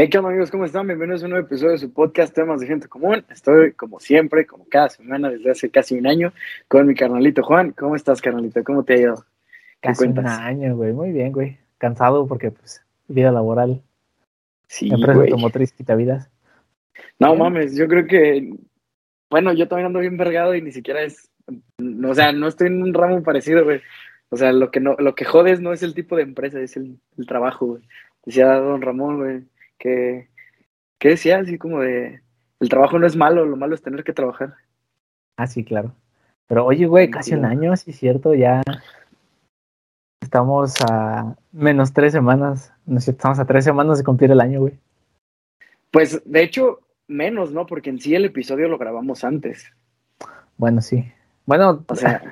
Hey, ¿qué onda amigos? ¿Cómo están? Bienvenidos a un nuevo episodio de su podcast Temas de Gente Común. Estoy, como siempre, como cada semana, desde hace casi un año, con mi carnalito Juan. ¿Cómo estás, carnalito? ¿Cómo te ha ido? Casi un año, güey. Muy bien, güey. Cansado porque, pues, vida laboral. Sí, Empresa güey. automotriz quita vidas. No Bien. mames, yo creo que, bueno, yo también ando bien vergado y ni siquiera es, o sea, no estoy en un ramo parecido, güey. O sea, lo que no, lo que jodes no es el tipo de empresa, es el, el trabajo, güey. Decía don Ramón, güey, que, que decía así como de, el trabajo no es malo, lo malo es tener que trabajar. Ah, sí, claro. Pero oye, güey, Sí, casi un año, sí cierto, ya estamos a menos tres semanas. No sé, estamos a tres semanas de cumplir el año, güey. Pues, de hecho, menos, ¿no? Porque en sí el episodio lo grabamos antes. Bueno, sí. Bueno, O sea,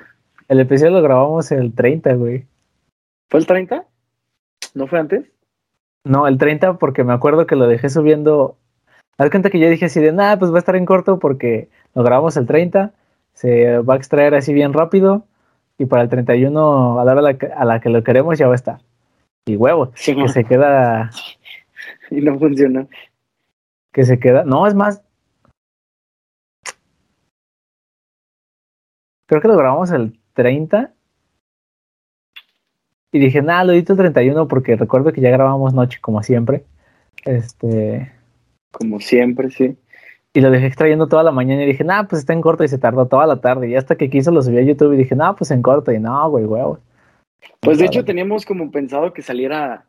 el episodio lo grabamos el 30, güey. ¿fue el 30? ¿No fue antes? No, el 30 porque me acuerdo que lo dejé subiendo. Haz cuenta que yo dije así de, nada, pues va a estar en corto porque lo grabamos el 30, se va a extraer así bien rápido y para el 31 a la hora a la que, a la que lo queremos ya va a estar. Y huevo, Sí, que se queda, y no funcionó. que se queda, no, es más, creo que lo grabamos el 30 y dije, nada, lo edito el 31 porque recuerdo que ya grabamos noche como siempre. Este, Como siempre, sí. Y lo dejé extrayendo toda la mañana y dije, nah, pues está en corto y se tardó toda la tarde. Y hasta que quiso lo subí a YouTube y dije, nah, pues en corto. Y no, güey, huevos. Pues de Nada. hecho teníamos como pensado que saliera,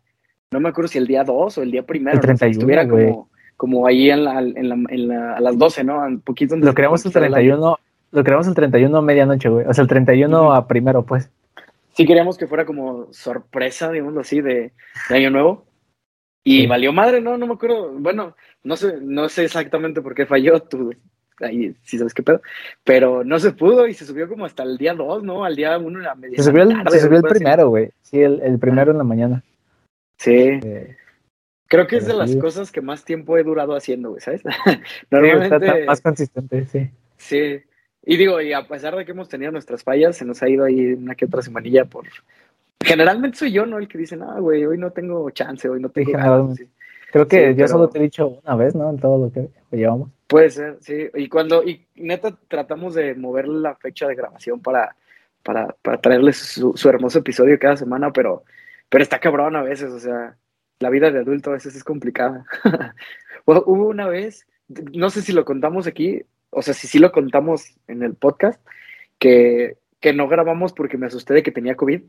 no me acuerdo si el día 2 o el día primero, El no sé, 31, estuviera güey. como, como ahí en la, en la, en la- a las 12, ¿no? Un poquito antes Lo creamos el comenzar año. 31, lo creamos el 31 a medianoche, güey. O sea, el 31 Ujú. a primero, pues. Sí queríamos que fuera como sorpresa, digamos así, de, de Año Nuevo. Y Sí. valió madre, ¿no? No me acuerdo. Bueno, no sé, no sé exactamente por qué falló, tú ahí sí sabes qué pedo. Pero no se pudo y se subió como hasta el día 2, ¿no? Al día 1 en la media Se subió el, tarde, se subió el primero, güey. Sí, el, el primero en la mañana. Sí. Eh, Creo que es de las cosas que más tiempo he durado haciendo, güey, ¿sabes? sí, está- Normalmente, está más consistente, sí. sí. Y digo, y a pesar de que hemos tenido nuestras fallas, se nos ha ido ahí una que otra semanilla por... Generalmente soy yo, ¿no? El que dice, no, güey, hoy no tengo chance, hoy no tengo ganas", generalmente. sí. Creo que Sí, yo pero- solo te he dicho una vez, ¿no? En todo lo que llevamos. Puede ser, sí. Y cuando, y neta, tratamos de mover la fecha de grabación para, para, para traerles su, su hermoso episodio cada semana, pero, pero está cabrón a veces, o sea, la vida de adulto a veces es complicada. Hu- Hubo una vez, no sé si lo contamos aquí, o sea, si sí lo contamos en el podcast, que, que no grabamos porque me asusté de que tenía COVID,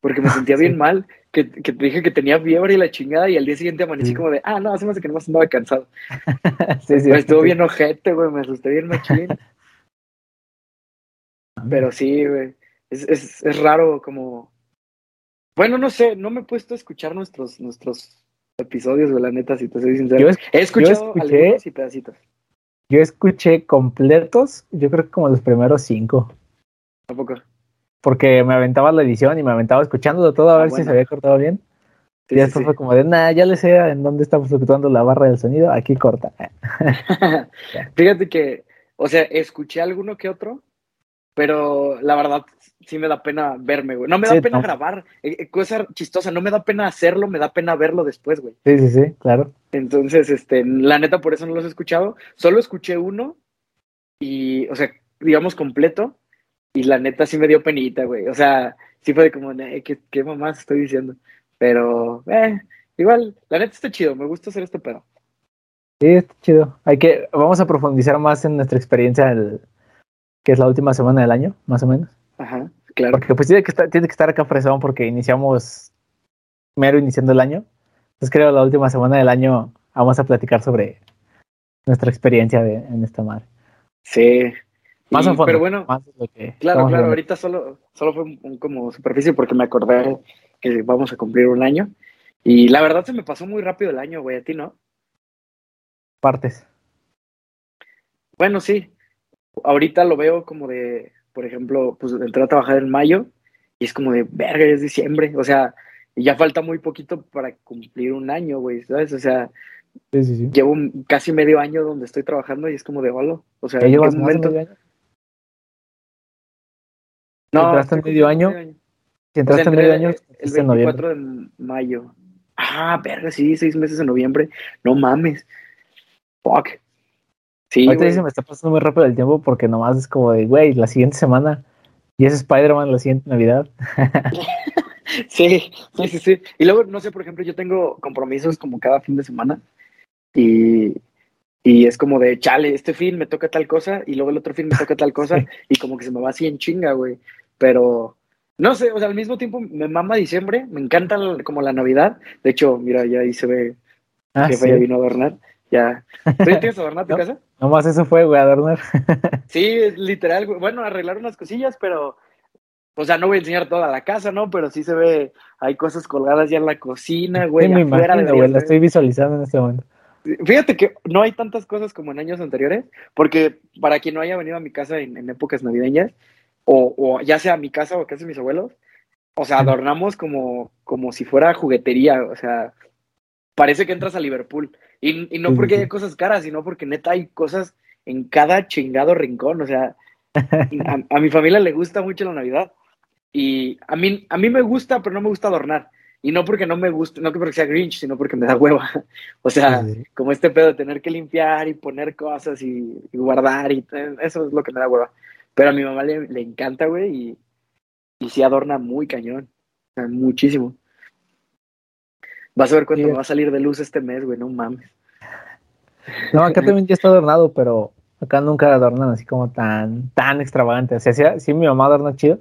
porque me sentía bien Sí. mal, que, que te dije que tenía fiebre y la chingada, y al día siguiente amanecí Sí. como de, ah, no, me hace que nomás andaba cansado. sí, sí. Güey, estuvo bien ojete, güey, me asusté bien machín. Pero sí, güey, es, es, es raro como... Bueno, no sé, no me he puesto a escuchar nuestros, nuestros episodios, güey, la neta, si te soy sincero. Yo he escuchado escuché- algunos y pedacitos. Yo escuché completos, yo creo que como los primeros cinco. Tampoco. porque me aventaba la edición y me aventaba escuchándolo todo a Ah, ver si se había cortado bien. Sí, y sí, sí. fue como de, nah, ya le sé en dónde está fluctuando la barra del sonido, aquí corta. Fíjate que, o sea, escuché alguno que otro, pero la verdad sí me da pena verme, güey. No me da Sí, pena no. grabar, eh, eh, cosa chistosa, no me da pena hacerlo, me da pena verlo después, güey. Sí, sí, sí, claro. Entonces, este, la neta, por eso no los he escuchado. Solo escuché uno y, o sea, digamos completo. Y la neta sí me dio penita, güey. O sea, sí fue de como, "Eh, ¿qué, qué mamás estoy diciendo? Pero, eh, igual, la neta está chido. Me gusta hacer este pedo. Sí, está chido. Hay que, vamos a profundizar más en nuestra experiencia, el, que es la última semana del año, más o menos. Ajá, claro. Porque pues tiene que estar, tiene que estar acá fresón porque iniciamos mero iniciando el año. Entonces creo que la última semana del año vamos a platicar sobre nuestra experiencia de, en esta madre. Sí. Más Y- a fondo. Pero bueno, más de lo que claro, claro. Ahorita solo, solo fue un, un como superficie porque me acordé que vamos a cumplir un año. Y la verdad se me pasó muy rápido el año, güey. A ti, ¿no? Partes. Bueno, sí. Ahorita lo veo como de, por ejemplo, pues entré a trabajar en mayo y es como de, verga, es diciembre. O sea, ya falta muy poquito para cumplir un año, güey, ¿sabes? O sea, Sí, sí, sí. llevo casi medio año donde estoy trabajando y es como de, holo. O sea, ¿Ya ¿en qué llevas momento? medio año? No, ¿Entraste en medio año? medio Si entraste O sea, en medio año, el es en noviembre. 24 de mayo. Ah, Ah, verga, sí, seis meses en noviembre. No mames. Fuck. Sí, Ahorita se me está pasando muy rápido el tiempo porque nomás es como de, güey, la siguiente semana y es Spider-Man la siguiente Navidad. Sí, sí, sí, sí. Y luego, no sé, por ejemplo, yo tengo compromisos como cada fin de semana y, y es como de, chale, este fin me toca tal cosa y luego el otro fin me toca tal cosa y como que se me va así en chinga, güey. Pero, no sé, o sea, al mismo tiempo me mama diciembre, me encanta el- como la Navidad. De hecho, mira, ya ahí se ve Ah, que sí. vino a adornar. Ya. ¿Tú tienes adornar tu No. casa? Nomás eso fue, güey, adornar. Sí, es literal, güey. Bueno, arreglar unas cosillas, pero, o sea, no voy a enseñar toda la casa, ¿no? Pero sí se ve, hay cosas colgadas ya en la cocina, güey. Sí, me afuera imagino, güey, la estoy visualizando en este momento. Fíjate que no hay tantas cosas como en años anteriores, porque para quien no haya venido a mi casa en, en épocas navideñas, o, o ya sea a mi casa o a casa de mis abuelos, o sea, adornamos como, como si fuera juguetería, o sea, parece que entras a Liverpool. Y, y no porque haya cosas caras, sino porque neta hay cosas en cada chingado rincón, o sea, a, a mi familia le gusta mucho la Navidad. Y a mí, a mí me gusta, pero no me gusta adornar. Y no porque no me guste, no porque sea Grinch, sino porque me da hueva. O sea, Sí, como este pedo de tener que limpiar y poner cosas y, y guardar y eso es lo que me da hueva. Pero a mi mamá le, le encanta, güey, y, y sí adorna muy cañón. O sea, muchísimo. Vas a ver cuánto Sí. me va a salir de luz este mes, güey, no mames. No, acá también ya está adornado, pero acá nunca adornan así como tan, tan extravagante. O sea, sí, sí mi mamá adorna chido,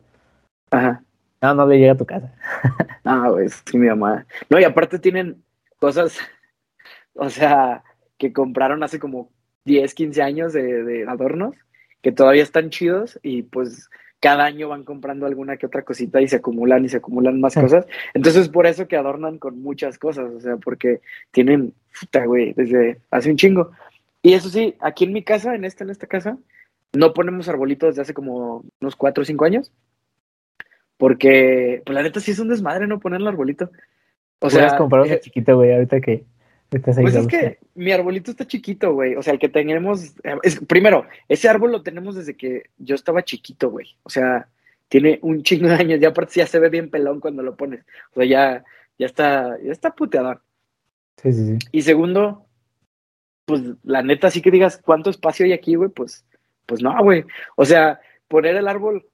Ajá. no, no le llega a tu casa. Ah, güey, sí, mi mamá. No, y aparte tienen cosas, o sea, que compraron hace como 10, 15 años de, de adornos, que todavía están chidos y pues cada año van comprando alguna que otra cosita y se acumulan y se acumulan más cosas. Entonces, por eso que adornan con muchas cosas, o sea, porque tienen, puta, güey, desde hace un chingo. Y eso sí, aquí en mi casa, en esta, en esta casa, no ponemos arbolitos desde hace como unos 4 o 5 años. Porque, pues la neta sí es un desmadre no poner el arbolito. O sea, comprar uno eh, chiquito, güey, ahorita que pues es que mi arbolito está chiquito, güey. O sea, el que tenemos. Es, primero, ese árbol lo tenemos desde que yo estaba chiquito, güey. O sea, tiene un chingo de años. Ya aparte ya se ve bien pelón cuando lo pones. O sea, ya, ya está, ya está puteador. Sí, sí, sí. Y segundo, pues la neta, sí que digas cuánto espacio hay aquí, güey, pues, pues no, güey. O sea, poner el árbol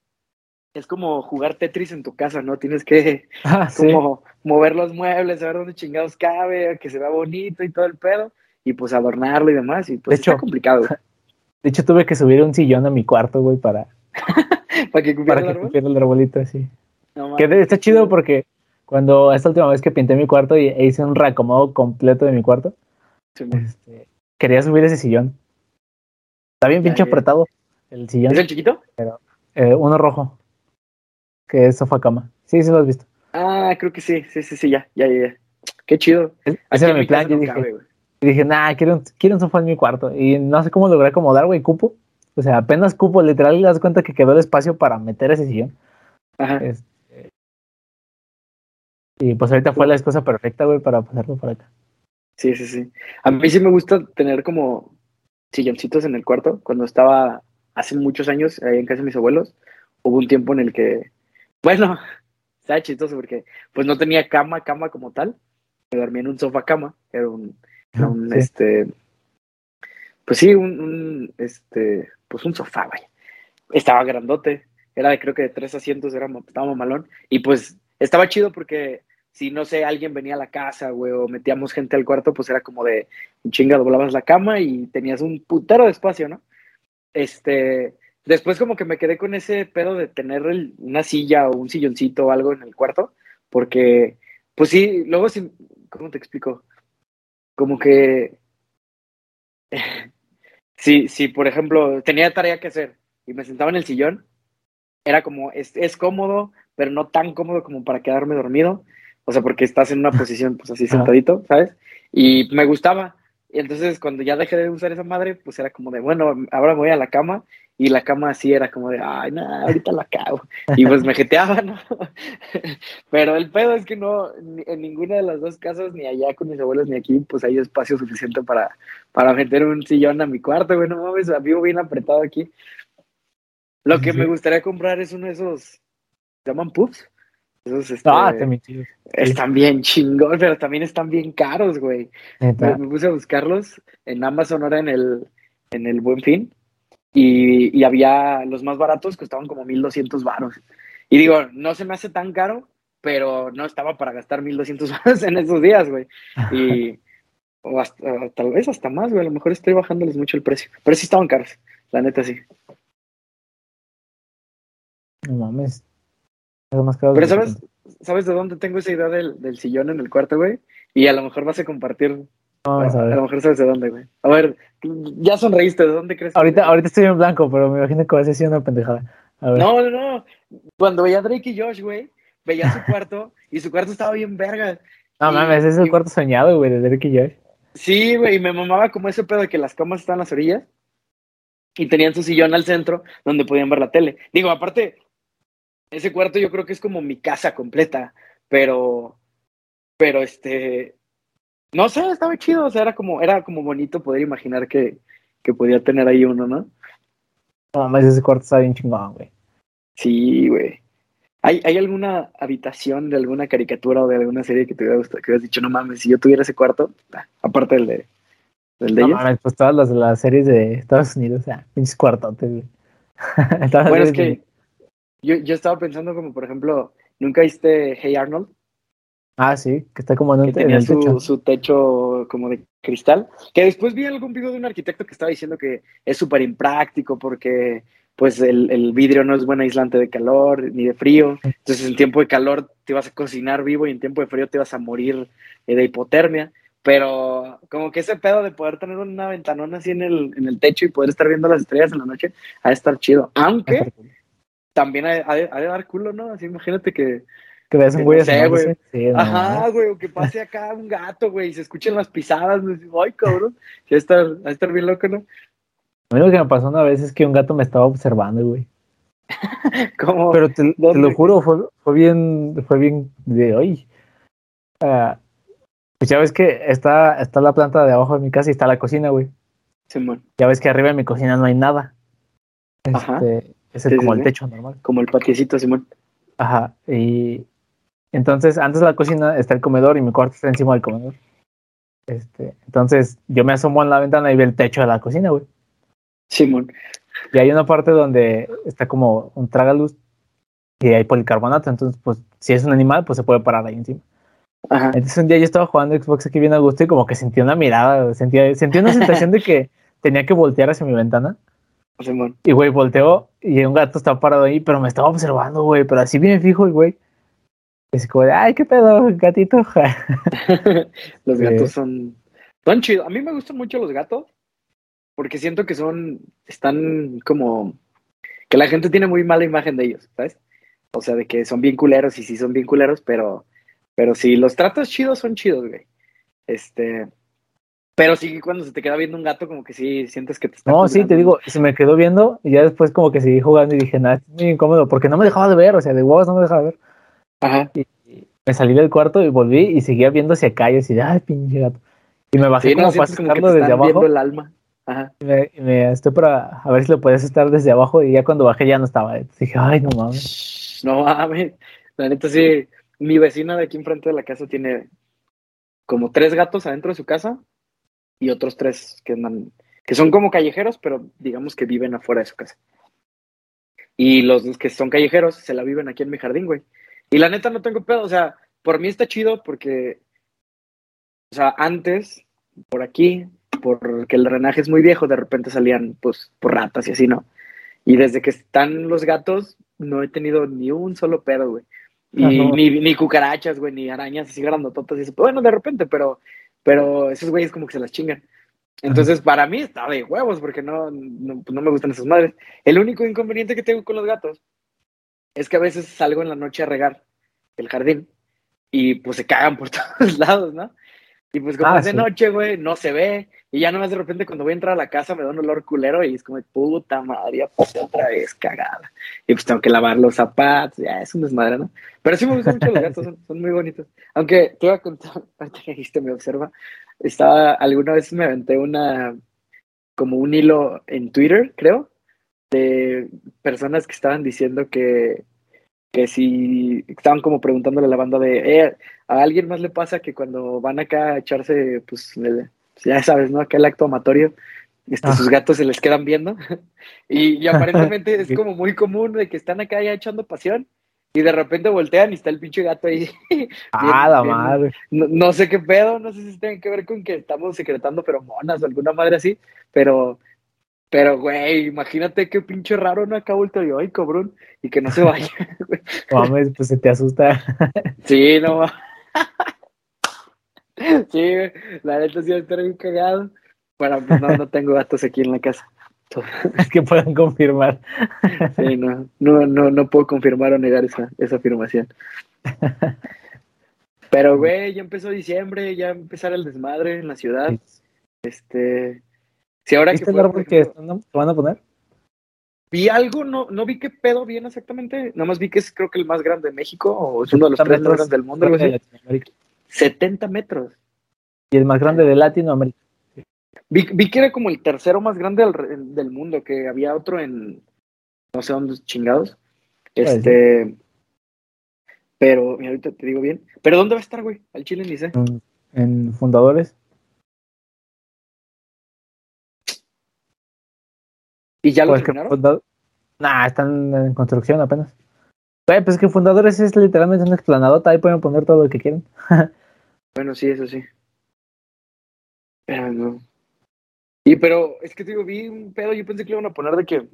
es como jugar Tetris en tu casa, ¿no? Tienes que Ah, sí. como mover los muebles, saber dónde chingados cabe, que se vea bonito y todo el pedo, y pues adornarlo y demás, y pues De hecho- complicado, güey. De hecho, tuve que subir un sillón a mi cuarto, güey, para, para que cupiera para el que cupiera el arbolito así. No Que está chido porque cuando esta última vez que pinté mi cuarto y e hice un reacomodo completo de mi cuarto, sí, este, quería subir ese sillón. Está bien pinche apretado el sillón. ¿Es el chiquito? Eh, uno rojo, que es sofá cama. Sí, sí lo has visto. Ah, creo que sí, sí, sí, sí, ya, ya, ya. ya. Qué chido. Es- Ese era mi plan. Yo dije, cabe, güey. y dije, nah, quiero, un- quiero un sofá en mi cuarto. Y no sé cómo logré acomodar, güey, cupo. O sea, apenas cupo, literal, le das cuenta que quedó el espacio para meter ese sillón. Ajá. Este, y pues ahorita fue la excusa perfecta, güey, para pasarlo por acá. Sí, sí, sí. A mí sí me gusta tener como silloncitos en el cuarto. Cuando estaba hace muchos años ahí en casa de mis abuelos, hubo un tiempo en el que, bueno, estaba chistoso porque pues no tenía cama, cama como tal. Me dormía en un sofá cama. Era un, era un, Sí. este, pues sí, un, un, este, pues un sofá, vaya. Estaba grandote. Era de creo que de tres asientos, era, estaba mamalón. Y pues estaba chido porque si no sé, alguien venía a la casa, güey, o metíamos gente al cuarto, pues era como de chinga, doblabas la cama y tenías un putero de espacio, ¿no? Este, después como que me quedé con ese pedo de tener el- una silla o un silloncito o algo en el cuarto, porque, pues sí, luego sí, ¿cómo te explico? Como que, sí, sí, por ejemplo, tenía tarea que hacer y me sentaba en el sillón, era como, es, es cómodo, pero no tan cómodo como para quedarme dormido. O sea, porque estás en una posición, pues así sentadito, ¿sabes? Y me gustaba. Y entonces cuando ya dejé de usar esa madre, pues era como de, bueno, ahora me voy a la cama. Y la cama así era como de, ay, no, ahorita la cago. Y pues me jeteaba, ¿no? Pero el pedo es que no, en ninguna de las dos casas, ni allá con mis abuelos, ni aquí, pues hay espacio suficiente para, para meter un sillón a mi cuarto, güey, no mames, vivo bien apretado aquí. Lo que Sí. me gustaría comprar es uno de esos, ¿se llaman puffs? Esos, este, Ah, están bien chingón, pero también están bien caros, güey. Me, me puse a buscarlos en Amazon ahora en el, en el Buen Fin y, y había los más baratos costaban como 1200 varos. Y digo, no se me hace tan caro, pero no estaba para gastar 1200 varos en esos días, güey. Y o hasta, tal vez hasta más, güey. A lo mejor estoy bajándoles mucho el precio. Pero sí estaban caros, la neta sí. No mames. Es más caro Pero que ¿sabes. ¿sabes de dónde tengo esa idea del, del sillón en el cuarto, güey? Y a lo mejor vas a compartir. Mames, a a ver. lo mejor sabes de dónde, güey. A ver, ya sonreíste, ¿de dónde crees? que- Ahorita, ahorita estoy en blanco, pero me imagino que va a ser una pendejada. A ver. No, no, no. Cuando veía a Drake y Josh, güey, veía su cuarto y su cuarto estaba bien verga. No y- mames, ese es el y- cuarto soñado, güey, de Derek y Josh. Sí, güey, y me mamaba como ese pedo de que las camas estaban a las orillas y tenían su sillón al centro donde podían ver la tele. Digo, aparte, ese cuarto yo creo que es como mi casa completa, pero, pero este, no sé, estaba chido, o sea, era como, era como bonito poder imaginar que, que podía tener ahí uno, ¿no? No mames, ese cuarto está bien chingón, güey. Sí, güey. ¿Hay, ¿Hay alguna habitación de alguna caricatura o de alguna serie que te hubiera gustado, que hubieras dicho, no mames, si yo tuviera ese cuarto, ah, aparte del de, del de No ellos? mames, pues todas las, las series de Estados Unidos, o sea, pinches cuartotes, güey. Bueno, es que yo, yo estaba pensando como, por ejemplo, ¿nunca viste Hey Arnold? Ah, sí, que está como en, Que en tenía su, techo. su techo como de cristal. Que después vi algún video de un arquitecto que estaba diciendo que es súper impráctico porque pues el, el vidrio no es buen aislante de calor ni de frío. Entonces en tiempo de calor te vas a cocinar vivo y en tiempo de frío te vas a morir eh, de hipotermia. Pero como que ese pedo de poder tener una ventanona así en el, en el techo y poder estar viendo las estrellas en la noche, ha de estar chido. Aunque también ha, ha de, ha de dar culo, ¿no? Así imagínate que, Que veas un no güey sé, asomándose. güey. Sí, no Ajá, güey, o que pase acá un gato, güey, y se escuchen las pisadas, güey. Ay, cabrón. Sí, va a estar, va a estar bien loco, ¿no? A mí lo que me pasó una vez es que un gato me estaba observando, güey. Como, Pero te, lo juro, fue, fue bien, fue bien de hoy. pues ya ves que está, está la planta de abajo de mi casa y está la cocina, güey. Simón, Ya ves que arriba de mi cocina no hay nada. Ajá. Este, es el- Sí, como sí, el sí. techo normal. como el patiecito, Simón. Ajá. Y entonces, antes de la cocina está el comedor y mi cuarto está encima del comedor. Este, entonces, yo me asomo en la ventana y veo el techo de la cocina, güey. Simón. Y hay una parte donde está como un tragaluz y hay policarbonato. Entonces, pues, si es un animal, pues se puede parar ahí encima. Ajá. Entonces, un día yo estaba jugando Xbox aquí bien a gusto y como que sentí una mirada, sentía, sentí una sensación de que tenía que voltear hacia mi ventana. Simón. Y, güey, volteó y un gato estaba parado ahí, pero me estaba observando, güey, pero así bien fijo, y, güey. Es como de, ay, qué pedo, gatito. los Sí. gatos son, son chidos. A mí me gustan mucho los gatos porque siento que son, están como, que la gente tiene muy mala imagen de ellos, ¿sabes? O sea, de que son bien culeros y sí son bien culeros, pero, pero si los tratas chidos, son chidos, güey. Este, pero sí cuando se te queda viendo un gato, como que sí sientes que te está No, sí, te digo, se me quedó viendo y ya después como que seguí jugando y dije, nada, es muy incómodo porque no me dejaba de ver, o sea, de huevos no me dejaba de ver. Ajá. Me salí del cuarto y volví y seguía viendo hacia acá y así, de, ay, pinche gato. Y me bajé Sí, no, como para como sacarlo desde abajo el alma. Ajá. y me, y me estoy para a ver si lo podías estar desde abajo y ya cuando bajé ya no estaba. Entonces dije, ay, no mames. No mames. La neta sí, mi vecina de aquí enfrente de la casa tiene como tres gatos adentro de su casa y otros tres que andan, que son como callejeros, pero digamos que viven afuera de su casa. Y los que son callejeros se la viven aquí en mi jardín, güey. Y la neta no tengo pedo, o sea, por mí está chido porque, o sea, antes, por aquí, porque el drenaje es muy viejo, de repente salían, pues, por ratas y así, ¿no? Y desde que están los gatos, no he tenido ni un solo pedo, güey. Y ni, ni cucarachas, güey, ni arañas así grandototas y eso. Bueno, de repente, pero, pero esos güeyes como que se las chingan. Entonces, para mí está de huevos, porque no, no, pues no me gustan esas madres. El único inconveniente que tengo con los gatos es que a veces salgo en la noche a regar el jardín y pues se cagan por todos lados, ¿no? Y pues como Ah, es de sí. noche, güey, no se ve. Y ya nomás de repente cuando voy a entrar a la casa me da un olor culero y es como, puta madre, ya pasé otra vez cagada. Y pues tengo que lavar los zapatos, ya es un desmadre, ¿no? Pero sí me gustan mucho los gatos, son, son muy bonitos. Aunque te voy a contar, ahorita que dijiste, me observa, estaba, alguna vez me aventé una, como un hilo en Twitter, creo, de personas que estaban diciendo que, que si estaban como preguntándole a la banda de, eh, ¿a alguien más le pasa que cuando van acá a echarse, pues, ya sabes, ¿no? Acá el acto amatorio, este, sus gatos se les quedan viendo. y, y, aparentemente es como muy común de que están acá ya echando pasión y de repente voltean y está el pinche gato ahí. ah, la madre. No, sé qué pedo, no sé si tiene que ver con que estamos secretando feromonas o alguna madre así, pero, pero, güey, imagínate qué pinche raro no acá vuelto yo, ay, cabrón, y que no se vaya. Mames, pues se te asusta. sí, no. sí, la neta sí va a estar bien cagado. Bueno, pues no, no tengo gatos aquí en la casa. que puedan confirmar. Sí, no, no, no, no puedo confirmar o negar esa, esa afirmación. Pero, güey, ya empezó diciembre, ya empezar el desmadre en la ciudad. Este. Si ahora que el árbol que van a poner? Vi algo, no, no vi qué pedo bien exactamente. Nada más vi que es creo que el más grande de México, o es uno de los tres más grandes del mundo. Algo así. 70 metros. Y el más grande de Latinoamérica. Vi, que era como el tercero más grande del, mundo, que había otro en no sé dónde chingados. Este. Pero, ahorita te digo bien. ¿Pero dónde va a estar, güey? Al Chile ni sé. En, Fundadores. ¿Y ya lo pues terminaron? Nah, están en construcción apenas. Güey, pues que Fundadores es literalmente una explanadota, ahí pueden poner todo lo que quieren. bueno, sí, eso sí. Pero no. Y pero es que te digo, vi un pedo, yo pensé que le iban a poner de que.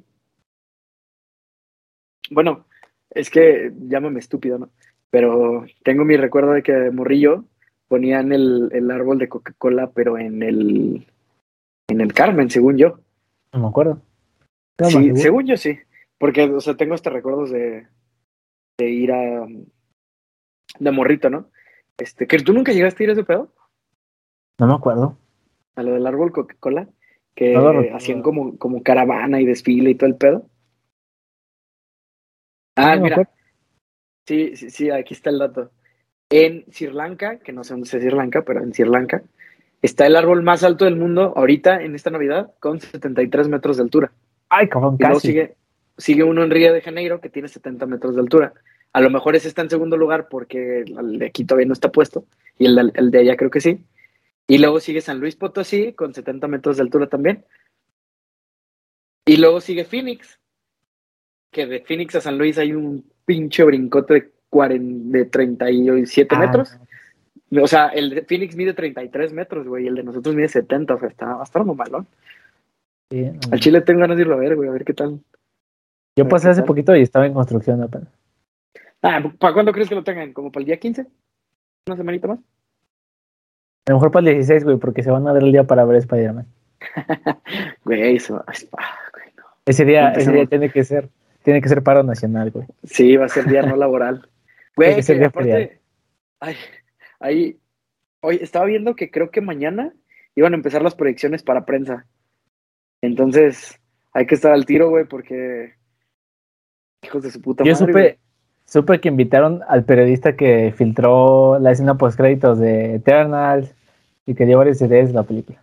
Bueno, es que llámame estúpido, ¿no? Pero tengo mi recuerdo de que de morrillo ponían el, el árbol de Coca-Cola, pero en el en el Carmen, según yo. No me acuerdo. Sí, según yo sí. Porque, o sea, tengo hasta recuerdos de, de ir a de morrito, ¿no? Este, que tú nunca llegaste a ir a ese pedo. No me acuerdo. A lo del árbol Coca-Cola que hacían como, como caravana y desfile y todo el pedo. Ah, mira. Sí, sí, sí, aquí está el dato. En Sri Lanka, que no sé dónde es Sri Lanka, pero en Sri Lanka, está el árbol más alto del mundo ahorita, en esta Navidad, con 73 metros de altura. Ay, cabrón, casi. sigue, sigue uno en Río de Janeiro que tiene 70 metros de altura. A lo mejor ese está en segundo lugar porque el de aquí todavía no está puesto y el el de allá creo que sí. Y luego sigue San Luis Potosí con 70 metros de altura también. Y luego sigue Phoenix, que de Phoenix a San Luis hay un pinche brincote de, 40, de 37 ah. metros. O sea, el de Phoenix mide 33 metros, güey, y el de nosotros mide 70, o sea, está, bastante malón. Sí, Al Chile tengo ganas de irlo a ver, güey, a ver qué tal. Yo pasé hace poquito y estaba en construcción apenas. Ah, ¿para cuándo crees que lo tengan? ¿Como para el día 15? ¿Una semanita más? A lo mejor para el 16, güey, porque se van a dar el día para ver Spider-Man. güey, eso. Ese día, ese día tiene que ser, tiene que ser paro nacional, güey. Sí, va a ser día no laboral. Güey, que aparte, ay, ahí, hoy estaba viendo que creo que mañana iban a empezar las proyecciones para prensa. Entonces, hay que estar al tiro, güey, porque hijos de su puta Yo Supe, Supe que invitaron al periodista que filtró la escena post créditos de Eternals y que dio varias ideas de la película.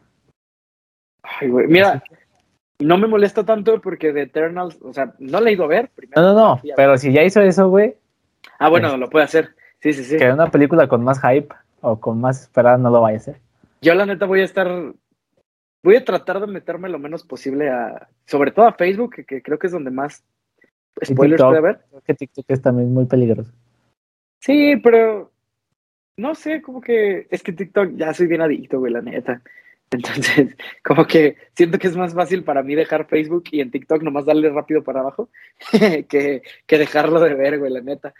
Ay, güey. Mira, no me molesta tanto porque de Eternals, o sea, no le he ido a ver. no, no, no, pero si ya hizo eso, güey. Ah, bueno, lo puede hacer. Sí, sí, sí. Que una película con más hype o con más esperada no lo vaya a hacer. Yo, la neta, voy a estar. Voy a tratar de meterme lo menos posible a. Sobre todo a Facebook, que creo que es donde más spoilers puede haber. Creo que TikTok es también muy peligroso. Sí, pero no sé, como que es que TikTok ya soy bien adicto, güey, la neta. Entonces, como que siento que es más fácil para mí dejar Facebook y en TikTok nomás darle rápido para abajo que, que dejarlo de ver, güey, la neta.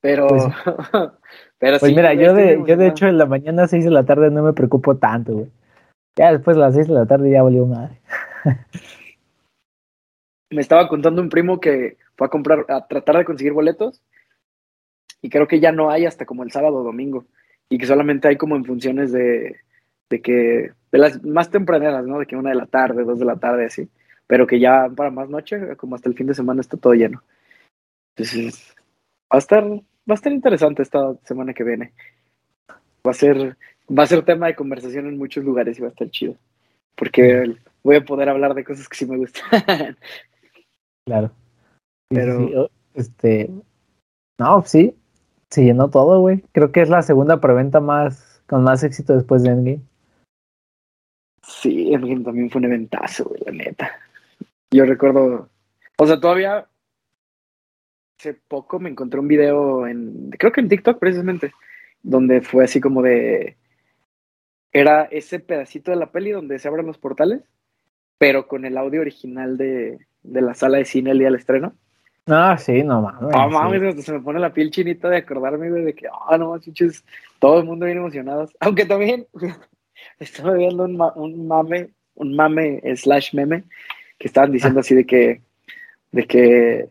Pero, pues, pero pues mira, yo de, yo de hecho en la mañana a 6 de la tarde no me preocupo tanto, güey. Ya después a las 6 de la tarde ya volvió madre. me estaba contando un primo que fue a comprar, a tratar de conseguir boletos y creo que ya no hay hasta como el sábado o domingo y que solamente hay como en funciones de, de que, de las más tempraneras, ¿no? De que una de la tarde, dos de la tarde, así, pero que ya para más noche, como hasta el fin de semana está todo lleno. Entonces, va a estar, va a estar interesante esta semana que viene. Va a ser, va a ser tema de conversación en muchos lugares y va a estar chido. Porque voy a poder hablar de cosas que sí me gustan. Claro. Pero, Este, no, sí, se llenó todo, güey. Creo que es la segunda preventa más, con más éxito después de Endgame. Sí, Endgame también fue un eventazo, güey, la neta. Yo recuerdo, o sea, todavía hace poco me encontré un video en, creo que en TikTok precisamente, donde fue así como de, era ese pedacito de la peli donde se abren los portales, pero con el audio original de, de la sala de cine el día del estreno. Ah, sí, no mames. No mames, se me pone la piel chinita de acordarme, güey, de que, ah, no, chiches, todo el mundo bien emocionados. Aunque también estaba viendo un, un mame, un mame slash meme, que estaban diciendo así de que, de que,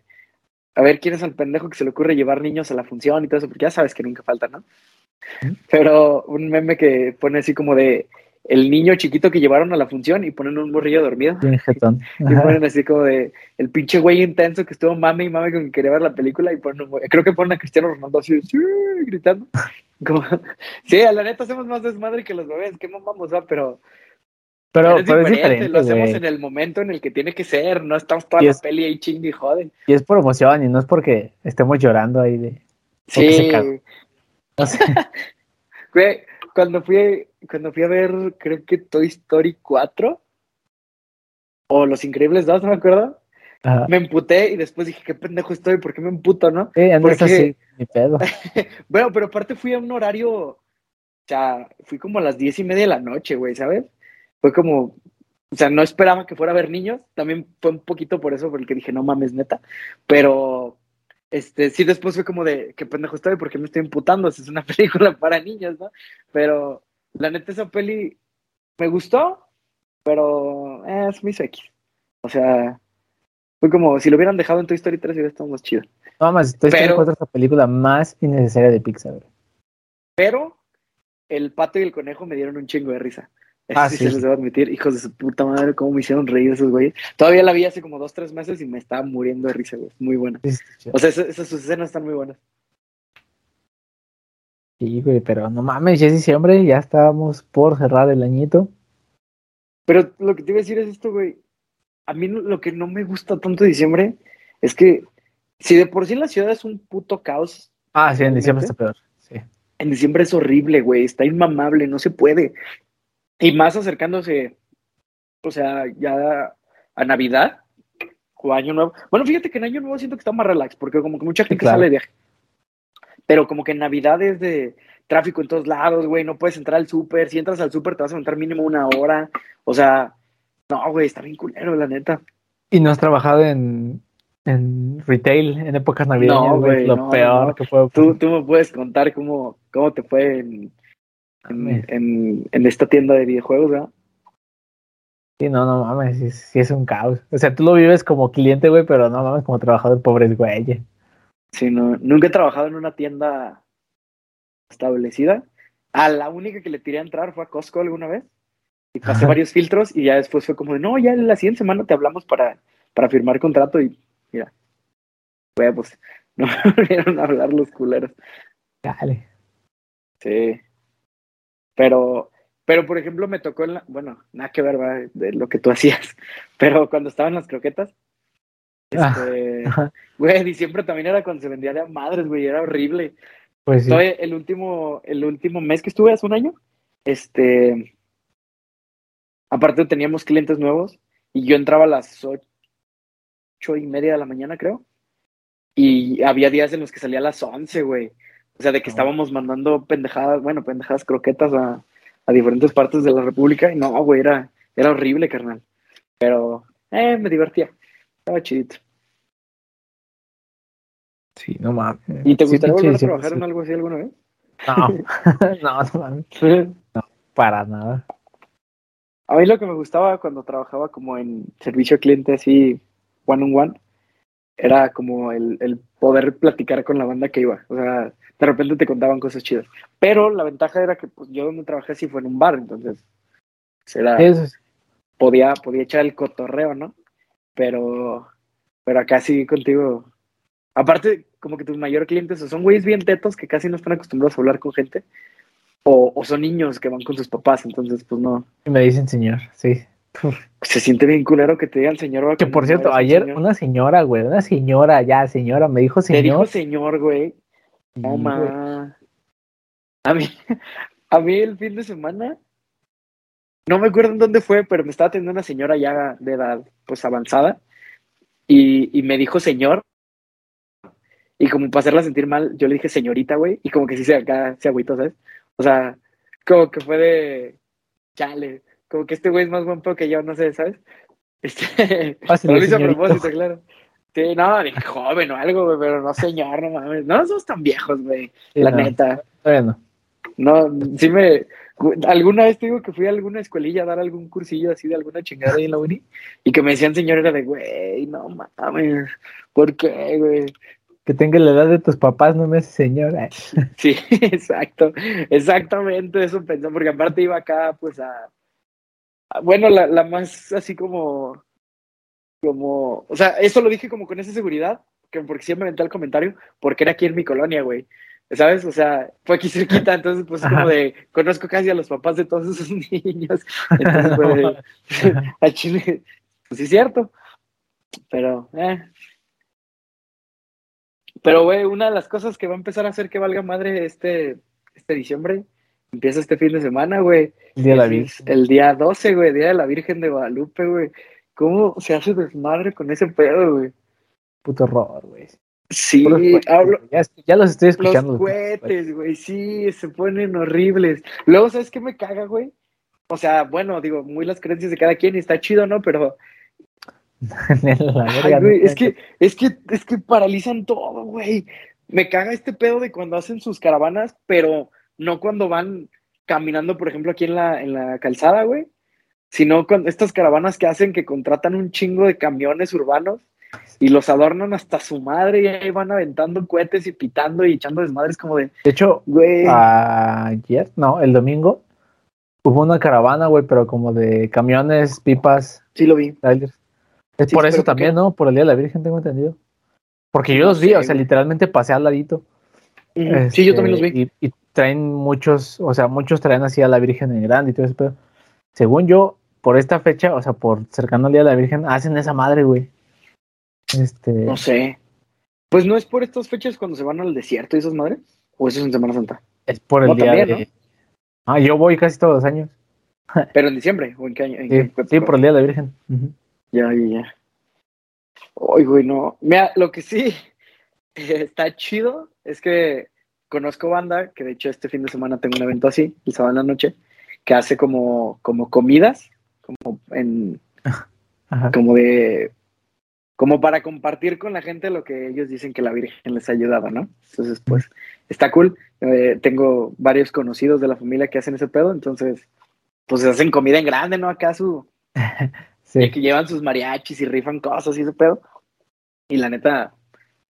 a ver, ¿quién es el pendejo que se le ocurre llevar niños a la función y todo eso? Porque ya sabes que nunca falta, ¿no? Pero un meme que pone así como de, el niño chiquito que llevaron a la función y ponen un morrillo dormido. Y ponen así como de el pinche güey intenso que estuvo mame y mame con que quería ver la película y ponen creo que ponen a Cristiano Ronaldo así gritando. Como, sí, a la neta hacemos más desmadre que los bebés, qué mamamos, va, pero pero, es, diferente, lo hacemos en el momento en el que tiene que ser, no estamos toda la peli ahí ching y joden. Y es por emoción y no es porque estemos llorando ahí de Sí. Güey, cuando fui, cuando fui a ver, creo que Toy Story 4 o Los Increíbles 2, no me acuerdo. Me emputé y después dije, qué pendejo estoy, ¿por qué me emputo, no? Sí, Porque... así, mi pedo. bueno, pero aparte fui a un horario, o sea, fui como a las diez y media de la noche, güey, ¿sabes? Fue como, o sea, no esperaba que fuera a ver niños, también fue un poquito por eso, porque dije, no mames, neta, pero este, sí, después fue como de, qué pendejo estoy, porque me estoy imputando? Es una película para niños, ¿no? Pero la neta, esa peli me gustó, pero eh, es muy X. O sea, fue como si lo hubieran dejado en Toy Story 3 hubiera estado más chido. No más, Toy Story 4 es la película más innecesaria de Pixar. Pero el pato y el conejo me dieron un chingo de risa. Ah, sí, se les debo admitir, hijos de su puta madre, cómo me hicieron reír esos güeyes. Todavía la vi hace como dos, tres meses y me estaba muriendo de risa, güey. Muy buena. o sea, esas, sus escenas están muy buenas. Sí, güey, pero no mames, ya es diciembre, ya estábamos por cerrar el añito. Pero lo que te iba a decir es esto, güey. A mí lo que no me gusta tanto de diciembre es que si de por sí la ciudad es un puto caos. Ah, sí, en diciembre está peor. Sí. En diciembre es horrible, güey. Está inmamable, no se puede. Y más acercándose, o sea, ya a Navidad o Año Nuevo. Bueno, fíjate que en Año Nuevo siento que está más relax, porque como que mucha gente sale de viaje. Pero como que en Navidad es de tráfico en todos lados, güey, no puedes entrar al súper. Si entras al súper te vas a montar mínimo una hora. O sea, no, güey, está bien culero, la neta. ¿Y no has trabajado en, en retail en épocas navideñas? No, güey, lo peor que fue. Tú, tú me puedes contar cómo, cómo te fue en, en, en, esta tienda de videojuegos, ¿verdad? Sí, no, no mames, sí, es un caos. O sea, tú lo vives como cliente, güey, pero no mames, como trabajador, pobres güey. Sí, no, nunca he trabajado en una tienda establecida. A la única que le tiré a entrar fue a Costco alguna vez. Y pasé varios filtros y ya después fue como de, no, ya la siguiente semana te hablamos para, para firmar contrato y mira, pues no me volvieron a hablar los culeros. Dale. Sí. Pero, pero por ejemplo, me tocó en la, bueno, nada que ver ¿va? de lo que tú hacías, pero cuando estaban las croquetas, ah, este, güey, diciembre también era cuando se vendía de madres, güey, era horrible. Pues sí. el último, el último mes que estuve hace un año, este, aparte teníamos clientes nuevos y yo entraba a las ocho y media de la mañana, creo, y había días en los que salía a las once, güey. O sea, de que estábamos mandando pendejadas, bueno, pendejadas croquetas a, a diferentes partes de la República y no, güey, era, era horrible, carnal. Pero, eh, me divertía. Estaba chidito. Sí, no mames. ¿Y te gustaría volver a trabajar en algo así alguna vez? No, no, no, no, para nada. A mí lo que me gustaba cuando trabajaba como en servicio al cliente así, one on one, era como el, el poder platicar con la banda que iba. O sea, de repente te contaban cosas chidas. Pero la ventaja era que pues, yo donde trabajé sí fue en un bar, entonces será, podía, podía echar el cotorreo, ¿no? Pero, pero acá sí contigo. Aparte, como que tus mayores clientes son güeyes bien tetos que casi no están acostumbrados a hablar con gente, o, o son niños que van con sus papás, entonces pues no. Me dicen señor, sí. Se siente bien culero que te digan señor. Que por cierto, ayer una señora, güey, una señora, ya, señora, me dijo señor. Te dijo señor, güey. No, ma. A mí, a mí el fin de semana, no me acuerdo en dónde fue, pero me estaba atendiendo una señora ya de edad, pues avanzada, y, y me dijo señor, y como para hacerla sentir mal, yo le dije señorita, güey, y como que sí se acá se agüitó, ¿sabes? O sea, como que fue de chale, como que este güey es más guapo que yo, no sé, ¿sabes? Este, lo hizo a propósito, claro. Sí, no, de joven o algo, güey, pero no señor, no mames. No somos tan viejos, güey. la neta. Bueno. No, sí me. Alguna vez te digo que fui a alguna escuelilla a dar algún cursillo así de alguna chingada ahí en la uni y que me decían señor era de, güey, no mames, ¿por qué, güey? Que tenga la edad de tus papás no me hace señor. Sí, exacto, exactamente eso pensé, porque aparte iba acá, pues a. bueno, la, la más así como como, o sea, eso lo dije como con esa seguridad, que porque siempre me aventé el comentario, porque era aquí en mi colonia, güey. ¿Sabes? O sea, fue aquí cerquita, entonces pues como de, conozco casi a los papás de todos esos niños. Entonces, pues, a Chile, pues sí es cierto. Pero, eh. Pero, güey, una de las cosas que va a empezar a hacer que valga madre este, este diciembre, empieza este fin de semana, güey. El día de la Virgen. El día 12, güey, Día de la Virgen de Guadalupe, güey. ¿Cómo se hace desmadre con ese pedo, güey? Puto horror, güey. Sí, hablo. Ya, los estoy escuchando. Los cohetes, güey, sí, se ponen horribles. Luego, ¿sabes qué me caga, güey? O sea, bueno, digo, muy las creencias de cada quien y está chido, ¿no? Pero. Ay, güey, es que, es que, es que paralizan todo, güey. Me caga este pedo de cuando hacen sus caravanas, pero no cuando van caminando, por ejemplo, aquí en la, en la calzada, güey sino con estas caravanas que hacen que contratan un chingo de camiones urbanos y los adornan hasta su madre y ahí van aventando cohetes y pitando y echando desmadres como de... De hecho, güey. ayer, no, el domingo, hubo una caravana, güey, pero como de camiones, pipas. Sí, lo vi. Es por eso también, ¿no? Por el Día de la Virgen, tengo entendido. Porque yo los vi, o sea, literalmente pasé al ladito. sí, yo también los vi. Y, y, traen muchos, o sea, muchos traen así a la Virgen en grande y todo eso, pero según yo, por esta fecha, o sea, por cercano al Día de la Virgen, hacen esa madre, güey. Este... No sé. Pues no es por estas fechas cuando se van al desierto y esas madres. ¿O eso es en Semana Santa? Es por el día de... Ah, yo voy casi todos los años. ¿Pero en diciembre? ¿O en qué año? sí, por el Día de la Virgen. Ya, ya, ya. Ay, güey, no. Mira, lo que sí está chido es que conozco banda, que de hecho este fin de semana tengo un evento así, el sábado en la noche, que hace como, como comidas como en como de como para compartir con la gente lo que ellos dicen que la Virgen les ha ayudado, ¿no? Entonces, pues, está cool. Eh, tengo varios conocidos de la familia que hacen ese pedo, entonces, pues hacen comida en grande, ¿no? Acá su... sí. que llevan sus mariachis y rifan cosas y ese pedo. Y la neta,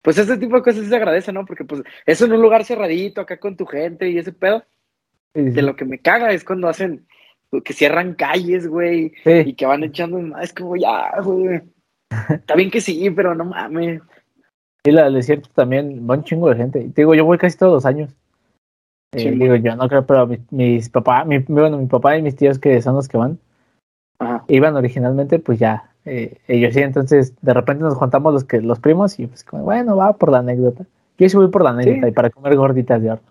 pues ese tipo de cosas se agradece, ¿no? Porque pues eso en un lugar cerradito, acá con tu gente y ese pedo. De lo que me caga es cuando hacen que cierran calles, güey, y que van echando más, es como ya, güey. Está bien que sí, pero no mames. Sí, la desierto también va un chingo de gente. Te digo, yo voy casi todos los años. Eh, digo, yo no creo, pero mis, papás, mi, bueno, mi papá y mis tíos que son los que van, iban originalmente, pues ya, eh, ellos sí, entonces de repente nos juntamos los que los primos y pues como, bueno, va por la anécdota. Yo sí voy por la anécdota y para comer gorditas de horno.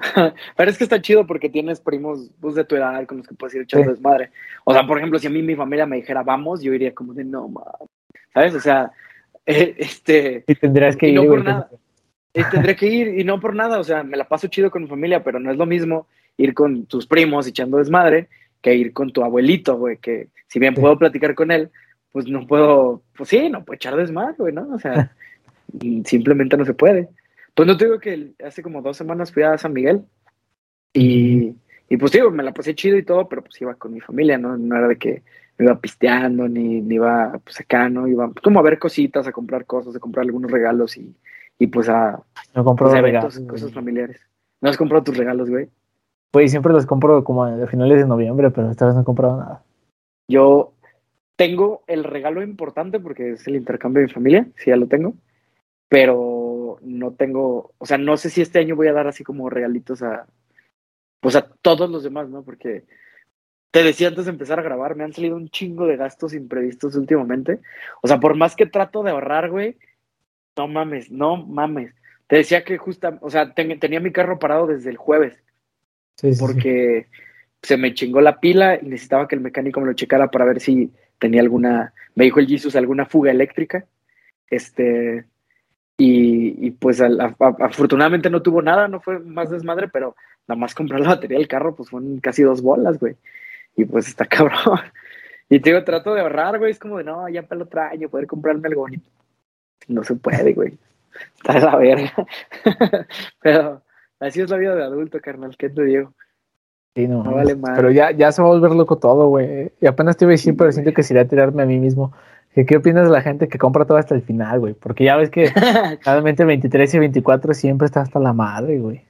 Pero es que está chido porque tienes primos pues, de tu edad con los que puedes ir echando desmadre. O sea, por ejemplo, si a mí mi familia me dijera vamos, yo iría como de no, mames. ¿Sabes? O sea, eh, este. Y tendrías que ir. No por nada. Eh, tendré que ir y no por nada. O sea, me la paso chido con mi familia, pero no es lo mismo ir con tus primos echando desmadre que ir con tu abuelito, güey. Que si bien puedo platicar con él, pues no puedo. Pues sí, no puedo echar desmadre, güey, ¿no? O sea, simplemente no se puede. Pues no te digo que hace como dos semanas fui a San Miguel y, y pues digo, me la pasé chido y todo, pero pues iba con mi familia, ¿no? No era de que me iba pisteando ni, ni iba pues acá, ¿no? Iba pues, como a ver cositas, a comprar cosas, a comprar algunos regalos y, y pues a no compro pues, regalos, cosas familiares. ¿No has comprado tus regalos, güey? Pues siempre los compro como a finales de noviembre, pero esta vez no he comprado nada. Yo tengo el regalo importante porque es el intercambio de mi familia, sí ya lo tengo, pero no tengo, o sea, no sé si este año voy a dar así como regalitos a, pues a todos los demás, ¿no? Porque te decía antes de empezar a grabar, me han salido un chingo de gastos imprevistos últimamente. O sea, por más que trato de ahorrar, güey, no mames, no mames. Te decía que justo, o sea, tenía mi carro parado desde el jueves. Sí, porque se me chingó la pila y necesitaba que el mecánico me lo checara para ver si tenía alguna, me dijo el Jesus, alguna fuga eléctrica. Este, y, pues afortunadamente no tuvo nada, no fue más desmadre, pero nada más comprar la batería del carro, pues fueron casi dos bolas, güey. Y pues está cabrón. Y te digo, trato de ahorrar, güey, es como de, no, ya para el otro año poder comprarme algo bonito. No se puede, güey. Está de la verga. pero así es la vida de adulto, carnal, ¿qué te digo? Sí, no, vale más. Pero ya, ya se va a volver loco todo, güey. Y apenas te iba a decir, pero siento que sería tirarme a mí mismo. ¿Qué, opinas de la gente que compra todo hasta el final, güey? Porque ya ves que realmente 23 y 24 siempre está hasta la madre, güey.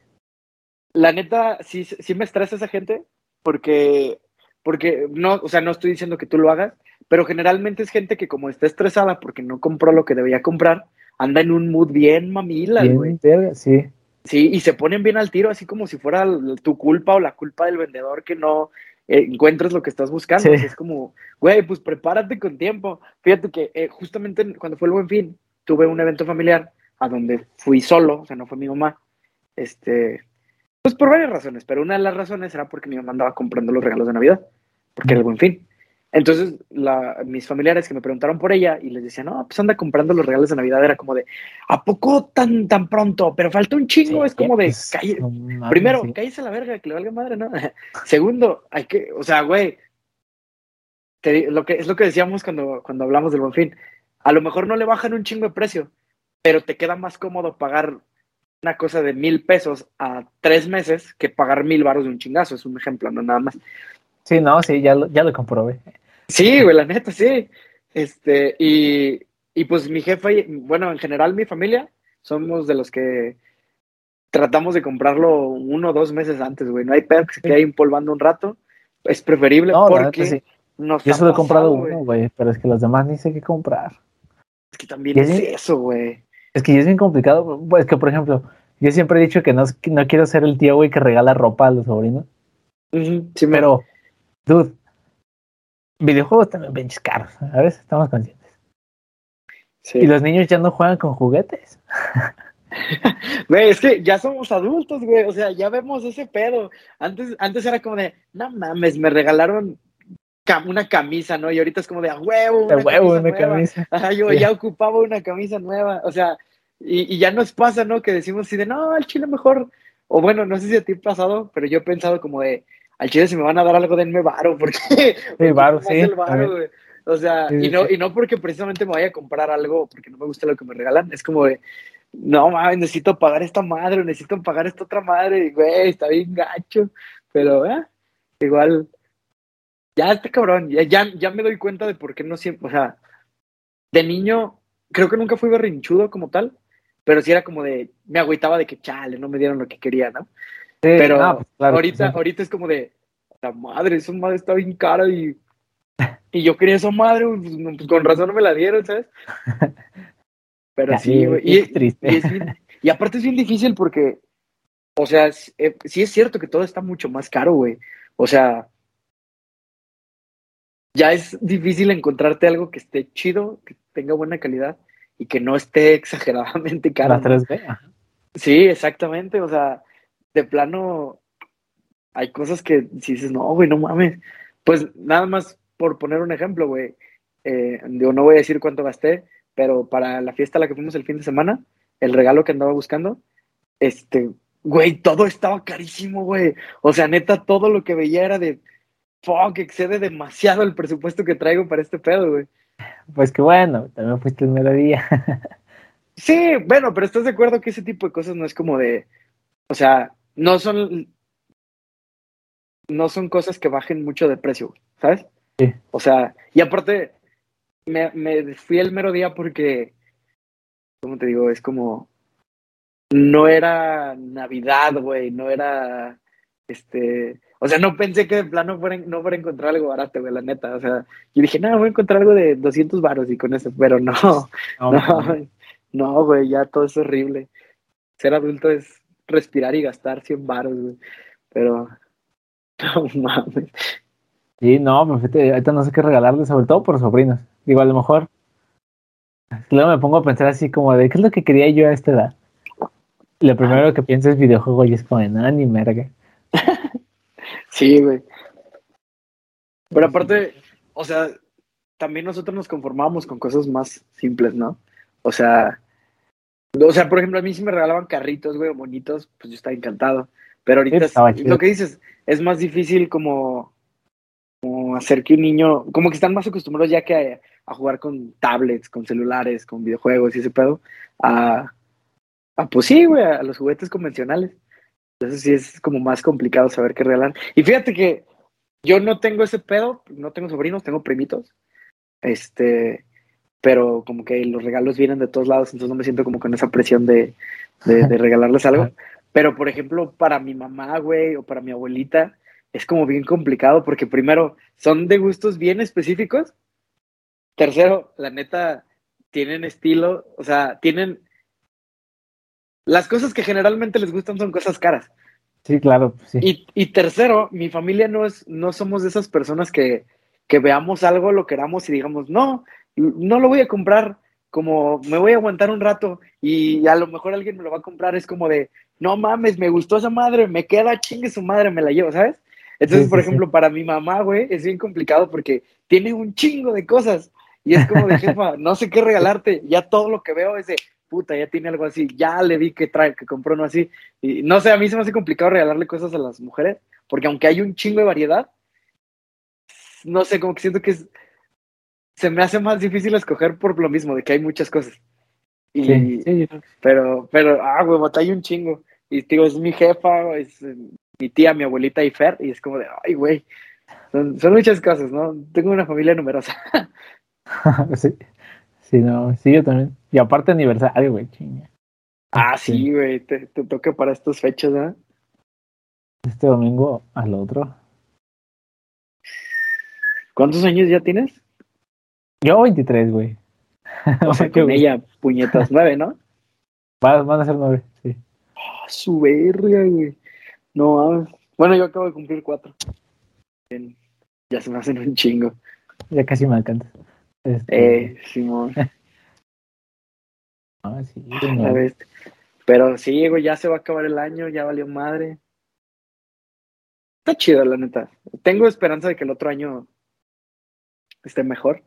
La neta, sí, sí me estresa esa gente, porque, porque no, o sea, no estoy diciendo que tú lo hagas, pero generalmente es gente que como está estresada porque no compró lo que debía comprar, anda en un mood bien mamila, güey. Sí. Sí, y se ponen bien al tiro, así como si fuera tu culpa o la culpa del vendedor que no eh, encuentres lo que estás buscando. Es como, güey, pues prepárate con tiempo. Fíjate que eh, justamente cuando fue el buen fin, tuve un evento familiar a donde fui solo, o sea, no fue mi mamá. Este, pues por varias razones, pero una de las razones era porque mi mamá andaba comprando los regalos de Navidad, porque era el buen fin. Entonces, mis familiares que me preguntaron por ella y les decía, no, pues anda comprando los regalos de Navidad, era como de, ¿a poco tan, tan pronto? Pero falta un chingo, es como de, pues, primero, cállese la verga, que le valga madre, ¿no? Segundo, hay que, o sea, güey, lo que, es lo que decíamos cuando, cuando hablamos del buen fin, a lo mejor no le bajan un chingo de precio, pero te queda más cómodo pagar una cosa de mil pesos a tres meses que pagar mil baros de un chingazo, es un ejemplo, no nada más. Sí, no, sí, ya lo, ya lo comprobé. Sí, güey, la neta, sí. Este, y, y pues mi jefe, bueno, en general mi familia, somos de los que tratamos de comprarlo uno o dos meses antes, güey. No hay pedo que se quede ahí empolvando un rato. Es preferible porque sí. Yo solo he comprado uno, güey, pero es que los demás ni sé qué comprar. Es que también es, eso, güey. Es que es bien complicado. Pues que, por ejemplo, yo siempre he dicho que no, no quiero ser el tío, güey, que regala ropa a los sobrinos. sí, pero, dude, videojuegos también ven caros, a veces estamos conscientes. Y los niños ya no juegan con juguetes. Güey, es que ya somos adultos, güey. O sea, ya vemos ese pedo. Antes, antes era como de, no mames, me regalaron una camisa, ¿no? Y ahorita es como de, a huevo. Una huevo, camisa una camisa. yo ya ocupaba una camisa nueva. O sea, y, y, ya nos pasa, ¿no? Que decimos así de, no, el chile mejor. O bueno, no sé si a ti ha pasado, pero yo he pensado como de, al chile si me van a dar algo, denme varo, porque... Sí, varo, sí. o sea, y, no, y no porque precisamente me vaya a comprar algo porque no me gusta lo que me regalan, es como de, no mames, necesito pagar esta madre, necesito pagar esta otra madre, y güey, está bien gacho, pero eh, igual, ya está cabrón, ya, ya, ya me doy cuenta de por qué no siempre, o sea, de niño, creo que nunca fui berrinchudo como tal, pero sí era como de, me agüitaba de que chale, no me dieron lo que quería, ¿no? Pero pues, ahorita, ahorita es como de, la madre, esa madre está bien cara y, y yo quería esa madre, pues, pues, con razón no me la dieron, ¿sabes? Pero sí, güey. Y, es triste. Y, aparte es bien difícil porque, o sea, eh, sí es cierto que todo está mucho más caro, güey. O sea, ya es difícil encontrarte algo que esté chido, que tenga buena calidad y que no esté exageradamente caro. La 3B. Sí, exactamente. O sea, de plano hay cosas que si dices, no, güey, no mames. Pues nada más por poner un ejemplo, güey. Eh, no voy a decir cuánto gasté, pero para la fiesta a la que fuimos el fin de semana, el regalo que andaba buscando, este, güey, todo estaba carísimo, güey. O sea, neta, todo lo que veía era de, fuck, excede demasiado el presupuesto que traigo para este pedo, güey. Pues que bueno, también fuiste el mero día. sí, bueno, pero estás de acuerdo que ese tipo de cosas no es como de, o sea, no son no son cosas que bajen mucho de precio, ¿sabes? Sí. O sea, y aparte, me, me fui el mero día porque, ¿cómo te digo? Es como, no era Navidad, güey, no era, este, o sea, no pensé que de plano fuera, no fuera a encontrar algo barato, güey, la neta, o sea, yo dije, no, voy a encontrar algo de 200 varos y con eso, pero no, no, no, güey, ya todo es horrible. Ser adulto es respirar y gastar 100 varos, güey, pero No mames. Sí, no, pues fíjate, ahorita no sé qué regalarle, sobre todo por sobrinos. Digo, a lo mejor. Luego me pongo a pensar así como de, ¿qué es lo que quería yo a esta edad? Lo primero que pienso es videojuego y es como de, nada, ni merga. Sí, güey. Pero aparte, o sea, también nosotros nos conformábamos con cosas más simples, ¿no? O sea, o sea, por ejemplo, a mí si me regalaban carritos, güey, o bonitos, pues yo estaba encantado. Pero ahorita es- lo que dices, es más difícil como, como hacer que un niño, como que están más acostumbrados ya que a, a jugar con tablets, con celulares, con videojuegos y ese pedo, a, a pues sí, güey, a los juguetes convencionales. Entonces sí es como más complicado saber qué regalar. Y fíjate que yo no tengo ese pedo, no tengo sobrinos, tengo primitos. Este, pero como que los regalos vienen de todos lados, entonces no me siento como con esa presión de, de, de regalarles algo. Pero, por ejemplo, para mi mamá, güey, o para mi abuelita, es como bien complicado porque primero, son de gustos bien específicos. Tercero, la neta, tienen estilo, o sea, tienen... Las cosas que generalmente les gustan son cosas caras. Sí, claro, sí. Y, y tercero, mi familia no es, no somos de esas personas que, que veamos algo, lo queramos y digamos, no, no lo voy a comprar, como me voy a aguantar un rato y a lo mejor alguien me lo va a comprar, es como de, no mames, me gustó esa madre, me queda chingue su madre, me la llevo, ¿sabes? Entonces, por ejemplo, para mi mamá, güey, es bien complicado porque tiene un chingo de cosas y es como de jefa, no sé qué regalarte, ya todo lo que veo es de, puta, ya tiene algo así, ya le vi que trae, que compró uno así. Y no sé, a mí se me hace complicado regalarle cosas a las mujeres, porque aunque hay un chingo de variedad, no sé, como que siento que es- se me hace más difícil escoger por lo mismo, de que hay muchas cosas. Y, Sí, sí, pero, pero, ah, güey, batalla un chingo. Y digo, es mi jefa, es eh, mi tía, mi abuelita y Fer, y es como de, ay, güey, son, son muchas cosas, ¿no? Tengo una familia numerosa. sí. Sí, no, sí, yo también. Y aparte aniversario, güey, chinga. Ah, sí, güey, te, te toca para estas fechas, ¿no? Este domingo al otro. ¿Cuántos años ya tienes? Yo 23, güey. O sea, con ella, puñetas, nueve, ¿no? Va- Van a ser nueve, sí. Ah, su verga, güey. No mames. Bueno, yo acabo de cumplir cuatro. Bien. Ya se me hacen un chingo. Ya casi me alcanza. Este, Eh, Simón, ah, sí, no. bestia. Pero sí, güey, ya se va a acabar el año, ya valió madre. Está chido, la neta. Tengo esperanza de que el otro año esté mejor.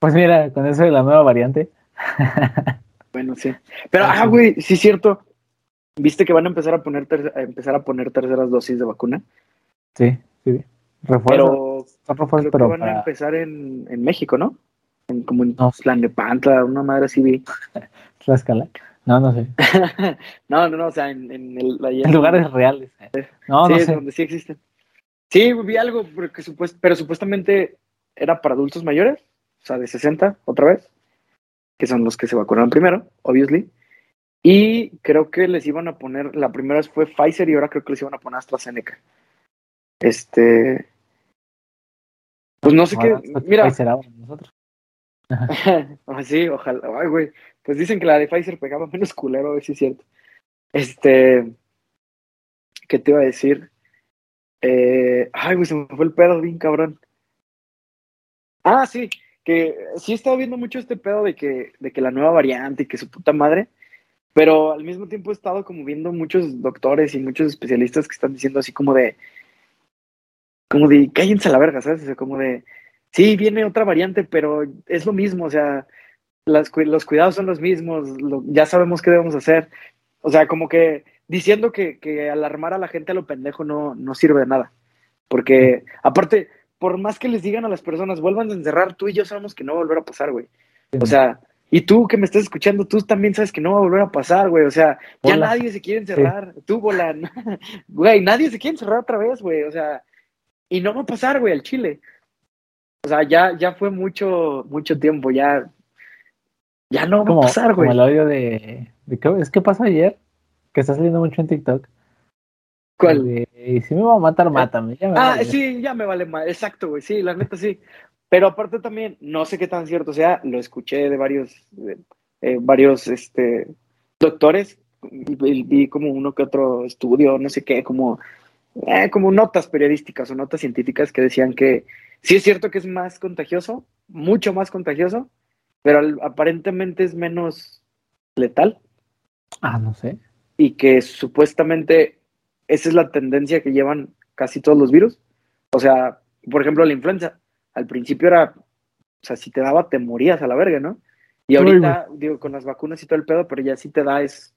Pues mira, con eso de la nueva variante. Bueno, sí. Pero, Ah, güey, sí es cierto. ¿Viste que van a empezar a poner a empezar a poner terceras dosis de vacuna? Sí, sí. Refuerzo. Pero refuerzos, creo pero que van a empezar en, en México, ¿no? En, como en No. Tlalnepantla, una madre así vi. Tlaxcala. No, no sé. no, no, no, o sea, en, en el, allá En lugares reales. No, sí, no sé. donde sí existen. Sí, vi algo, porque supuest- pero supuestamente era para adultos mayores, o sea, de 60, otra vez, que son los que se vacunaron primero, obviously. Y creo que les iban a poner, la primera vez fue Pfizer y ahora creo que les iban a poner AstraZeneca. Este. Pues no sé qué. Mira, Pfizer ahora, nosotros. Ah, sí, ojalá. Ay, güey. Pues dicen que la de Pfizer pegaba menos culero, a ver si es cierto. Este. ¿Qué te iba a decir? Eh, ay, güey, se me fue el pedo, bien cabrón. Ah, sí, que sí he estado viendo mucho este pedo de que, de que la nueva variante y que su puta madre, pero al mismo tiempo he estado como viendo muchos doctores y muchos especialistas que están diciendo así como de, como de, cállense a la verga, ¿sabes? Como de, sí, viene otra variante, pero es lo mismo, o sea, las, los cuidados son los mismos, ya sabemos qué debemos hacer. O sea, como que diciendo que, que alarmar a la gente a lo pendejo no, no sirve de nada. Porque, aparte, por más que les digan a las personas, vuelvan a encerrar, tú y yo sabemos que no va a volver a pasar, güey. O sea, y tú que me estás escuchando, tú también sabes que no va a volver a pasar, güey. O sea, ya nadie se quiere encerrar. Tú, bola. Güey, nadie se quiere encerrar otra vez, güey. O sea, y no va a pasar, güey, al Chile. O sea, ya, ya fue mucho, mucho tiempo, ya. Ya no va como, a pasar, como güey. el audio de, de ¿qué, es que pasó ayer, que está saliendo mucho en TikTok. ¿Cuál? De, y si me va a matar, mátame. ya me Ah, vale. sí, ya me vale más. Exacto, güey. Sí, la neta sí. Pero aparte también, no sé qué tan cierto sea, lo escuché de varios, de, eh, varios este, doctores y, y vi como uno que otro estudio, no sé qué, como eh, como notas periodísticas o notas científicas que decían que sí es cierto que es más contagioso, mucho más contagioso, pero aparentemente es menos letal. Ah, no sé. Y que supuestamente esa es la tendencia que llevan casi todos los virus. O sea, por ejemplo, la influenza. Al principio era, o sea, si te daba, te morías a la verga, ¿no? Y ahorita, digo, con las vacunas y todo el pedo, pero ya si te da es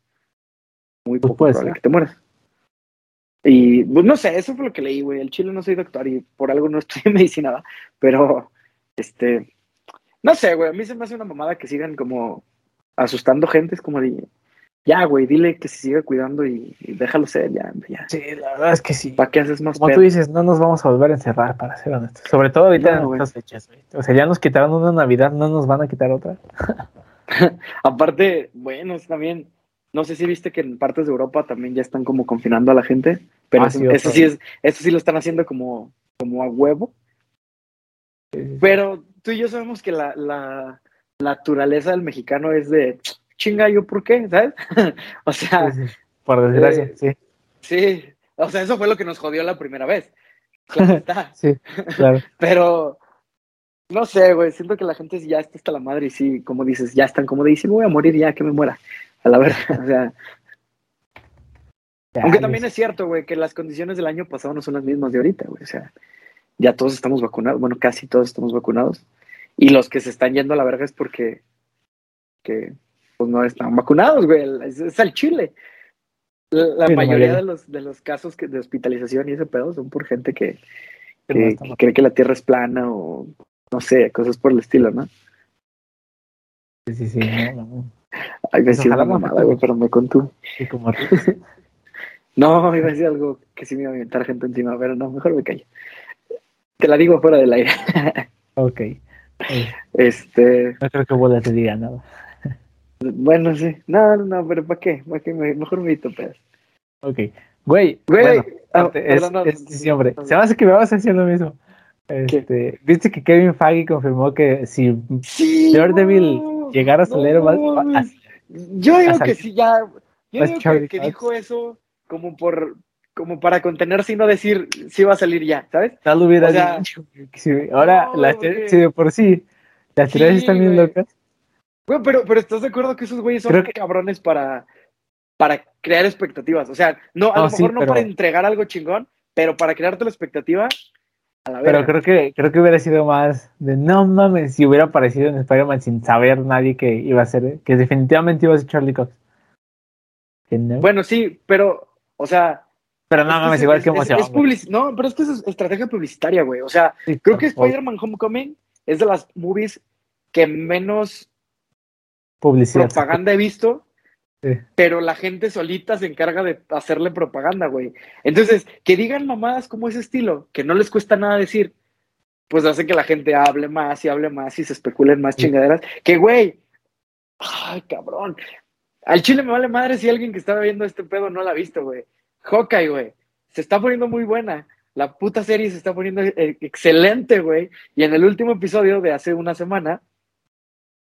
muy pues poco probable que te mueras. Y pues no sé, eso fue lo que leí, güey. El chile no soy doctor y por algo no estudié medicina, pero este, no sé, güey. A mí se me hace una mamada que sigan como asustando gente. Es como de, ya, güey, dile que se siga cuidando y, déjalo ser, ya, ya. Sí, la verdad es que sí. ¿Para qué haces más Como tú dices, no nos vamos a volver a encerrar, para ser honestos. Sobre todo ahorita en estas fechas, güey. O sea, ya nos quitaron una Navidad, no nos van a quitar otra. Aparte, bueno, también no sé si viste que en partes de Europa también ya están como confinando a la gente, pero ah, eso, sí es, eso sí lo están haciendo como, como a huevo. Pero tú y yo sabemos que la, la, naturaleza del mexicano es de chinga, yo por qué, ¿sabes? o sea. Por desgracia, eh, sí. Sí, o sea, eso fue lo que nos jodió la primera vez. Claro está. sí, claro. Pero no sé, güey, siento que la gente ya está hasta la madre y sí, como dices, ya están como de, me voy a morir ya, que me muera a la verdad, o sea. Aunque también es cierto, güey, que las condiciones del año pasado no son las mismas de ahorita, güey. O sea, ya todos estamos vacunados, bueno, casi todos estamos vacunados. Y los que se están yendo a la verga es porque que, pues no están vacunados, güey. Es, es el chile. La, mayoría de los, de los casos que, de hospitalización y ese pedo son por gente que, que cree que la Tierra es plana o no sé, cosas por el estilo, ¿no? Sí, sí, sí. No, no. Ay, me decía una mamada, güey, pero me contó. ¿Y como No, iba a decir algo que sí me iba a inventar gente encima, pero no, mejor me callo. Te la digo fuera del aire. ok. Este. No creo que Bola te diga nada. Bueno, sí. No, no, pero ¿para qué? ¿Para qué? Mejor me evito pedas. Ok. Güey, güey. Ah, es, sí, hombre. Se me hace que me vas a decir lo mismo. Este, ¿Viste que Kevin Feige confirmó que si sí, Daredevil llegara a salir más, Yo digo que sí, ya. Yo digo que, dijo eso como por como para contenerse y no decir si va a salir ya, ¿sabes? Tal hubiera dicho. ahora, las sí, de por sí, las sí, están bien locas. Bueno, pero, pero ¿estás de acuerdo que esos güeyes son cabrones para, para crear expectativas? O sea, no, a lo mejor no para entregar algo chingón, pero para crearte la expectativa, pero creo que, creo que hubiera sido más de no mames si hubiera aparecido en Spider-Man sin saber nadie que iba a ser, que definitivamente iba a ser Charlie Cox. Bueno, sí, pero, o sea. Pero no mames, igual que emoción. no, pero es que es estrategia publicitaria, güey. O sea, creo que Spider-Man Homecoming es de las movies que menos Publicidad. propaganda he visto pero la gente solita se encarga de hacerle propaganda, güey. Entonces, que digan mamadas como ese estilo, que no les cuesta nada decir, pues hace que la gente hable más y hable más y se especulen más chingaderas. Que, güey, ay, cabrón. Al chile me vale madre si alguien que estaba viendo este pedo no la ha visto, güey. Hawkeye, güey. Se está poniendo muy buena. La puta serie se está poniendo eh, excelente, güey. Y en el último episodio de hace una semana,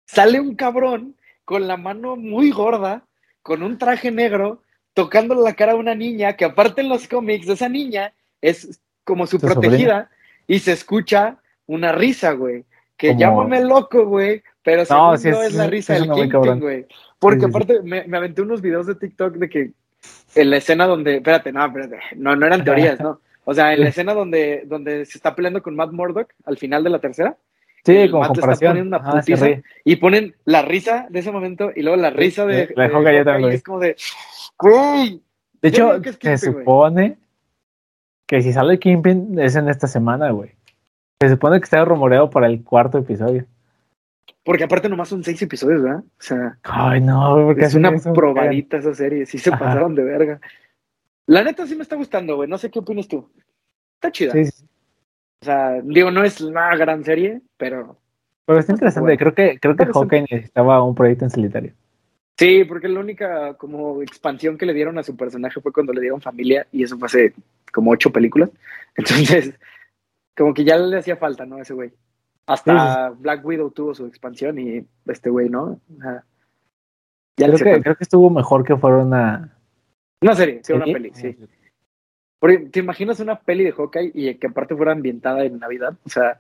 sale un cabrón con la mano muy gorda con un traje negro tocándole la cara a una niña que aparte en los cómics esa niña es como su protegida y se escucha una risa, güey. Que llámame loco, güey, pero no, es, la risa del Kingpin, güey. Porque aparte me, aventé unos videos de TikTok de que en la escena donde, espérate, no, espérate, no, no eran teorías, ¿no? O sea, en la escena donde, donde se está peleando con Matt Murdock al final de la tercera, Sí, como comparación. Una y ponen la risa de ese momento y luego la risa de. La de, también. es como de. ¡Güey! De hecho, se supone que si sale Kingpin es en esta semana, güey. Se supone que está rumoreado para el cuarto episodio. Porque aparte nomás son seis episodios, ¿verdad? O sea. Ay, no, porque es una probadita esa serie. Sí se pasaron de verga. La neta sí me está gustando, güey. No sé qué opinas tú. Está chida. Sí, sí. O sea, digo, no es la gran serie, pero. Pero está interesante. Creo que, creo que Hawkeye necesitaba un proyecto en solitario. Sí, porque la única como expansión que le dieron a su personaje fue cuando le dieron familia, y eso fue hace como ocho películas. Entonces, como que ya le hacía falta, ¿no? Ese güey. Hasta Black Widow tuvo su expansión y este güey, ¿no? ya creo, que, creo que estuvo mejor que fuera una. Una serie, sí, una peli, sí. Porque, ¿Te imaginas una peli de Hawkeye y que aparte fuera ambientada en Navidad? O sea,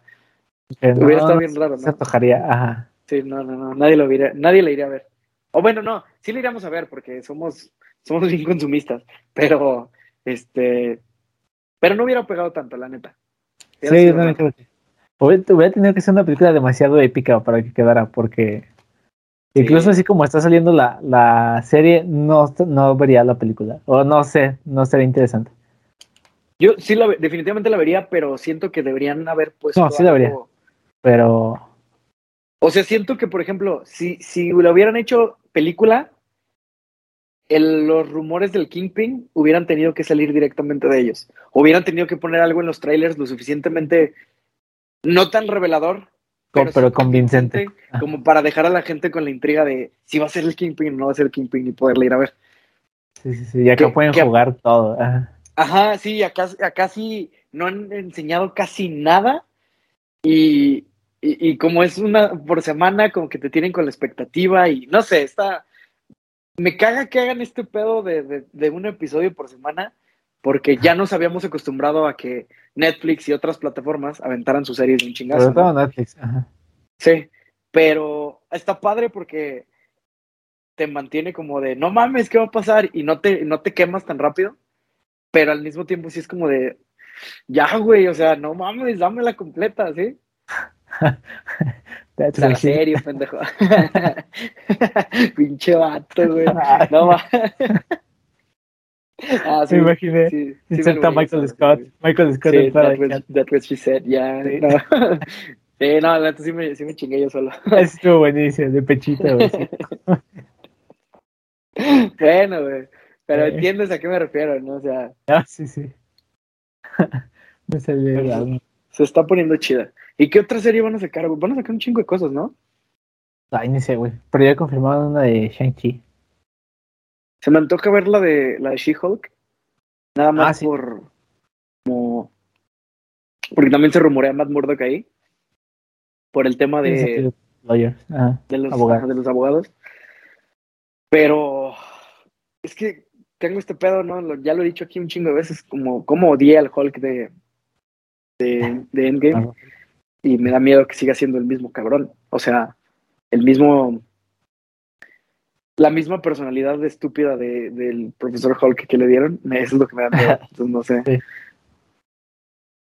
no, hubiera estado bien raro, Se ¿no? antojaría, ajá. Sí, no, no, no, nadie lo iría, nadie le iría a ver. O bueno, no, sí le iríamos a ver porque somos, somos bien consumistas, pero, este, pero no hubiera pegado tanto, la neta. Hubiera Sí, no, creo que. Hubiera hubiera tenido que ser una película demasiado épica para que quedara, porque Sí. incluso así como está saliendo la, la serie, no, no vería la película. O no sé, no sería interesante. Yo sí la, definitivamente la vería, pero siento que deberían haber puesto No, sí la vería. Pero O sea, siento que, por ejemplo, si, si lo hubieran hecho película, el- los rumores del Kingpin hubieran tenido que salir directamente de ellos. Hubieran tenido que poner algo en los trailers lo suficientemente, no tan revelador, pero convincente. convincente, como para dejar a la gente con la intriga de si va a ser el Kingpin o no va a ser el Kingpin y poderle ir a ver. sí, sí, sí, y acá Que- pueden que- jugar todo. ajá. Ajá, sí, acá, acá sí no han enseñado casi nada y, y, y como es una por semana, como que te tienen con la expectativa y no sé, está... Me caga que hagan este pedo de, de, de un episodio por semana porque ya nos habíamos acostumbrado a que Netflix y otras plataformas aventaran sus series de un chingazo. ¿no? Netflix. ajá. Sí, pero está padre porque te mantiene como de, no mames, ¿qué va a pasar? Y no te, no te quemas tan rápido, pero al mismo tiempo sí es como de, ya, güey, o sea, no mames, dámela completa, ¿sí? That's O sea, la what she- serie, pendejo. Pinche vato, güey. No mames. Ah, Me imaginé. sí, sí me Michael Scott. Michael Scott Sí, that was, that was she said, ya. Sí. No. Sí, no, la sí me, sí me chingué yo solo. Estuvo buenísimo, de pechito, güey. sí. Bueno, güey. Pero entiendes a qué me refiero, ¿no? O sea, Ah, sí, sí. Me salió se está poniendo chida. ¿Y qué otra serie van a sacar? Van a sacar un chingo de cosas, ¿no? Ay, ni sé, güey. Pero ya confirmaron una de Shang-Chi. Se me antoja ver la de la de She-Hulk. Nada más Ah, sí. por como porque también se rumorea Matt Murdock ahí. Por el tema de. Lawyers. Ajá. de los abogados. de los abogados. Pero es que tengo este pedo, ¿no? Lo- ya lo he dicho aquí un chingo de veces, como, como odié al Hulk de, de, de Endgame. Y me da miedo que siga siendo el mismo cabrón. O sea, el mismo. La misma personalidad estúpida de, del profesor Hulk que le dieron, eso es lo que me da miedo. Entonces, no sé. Sí.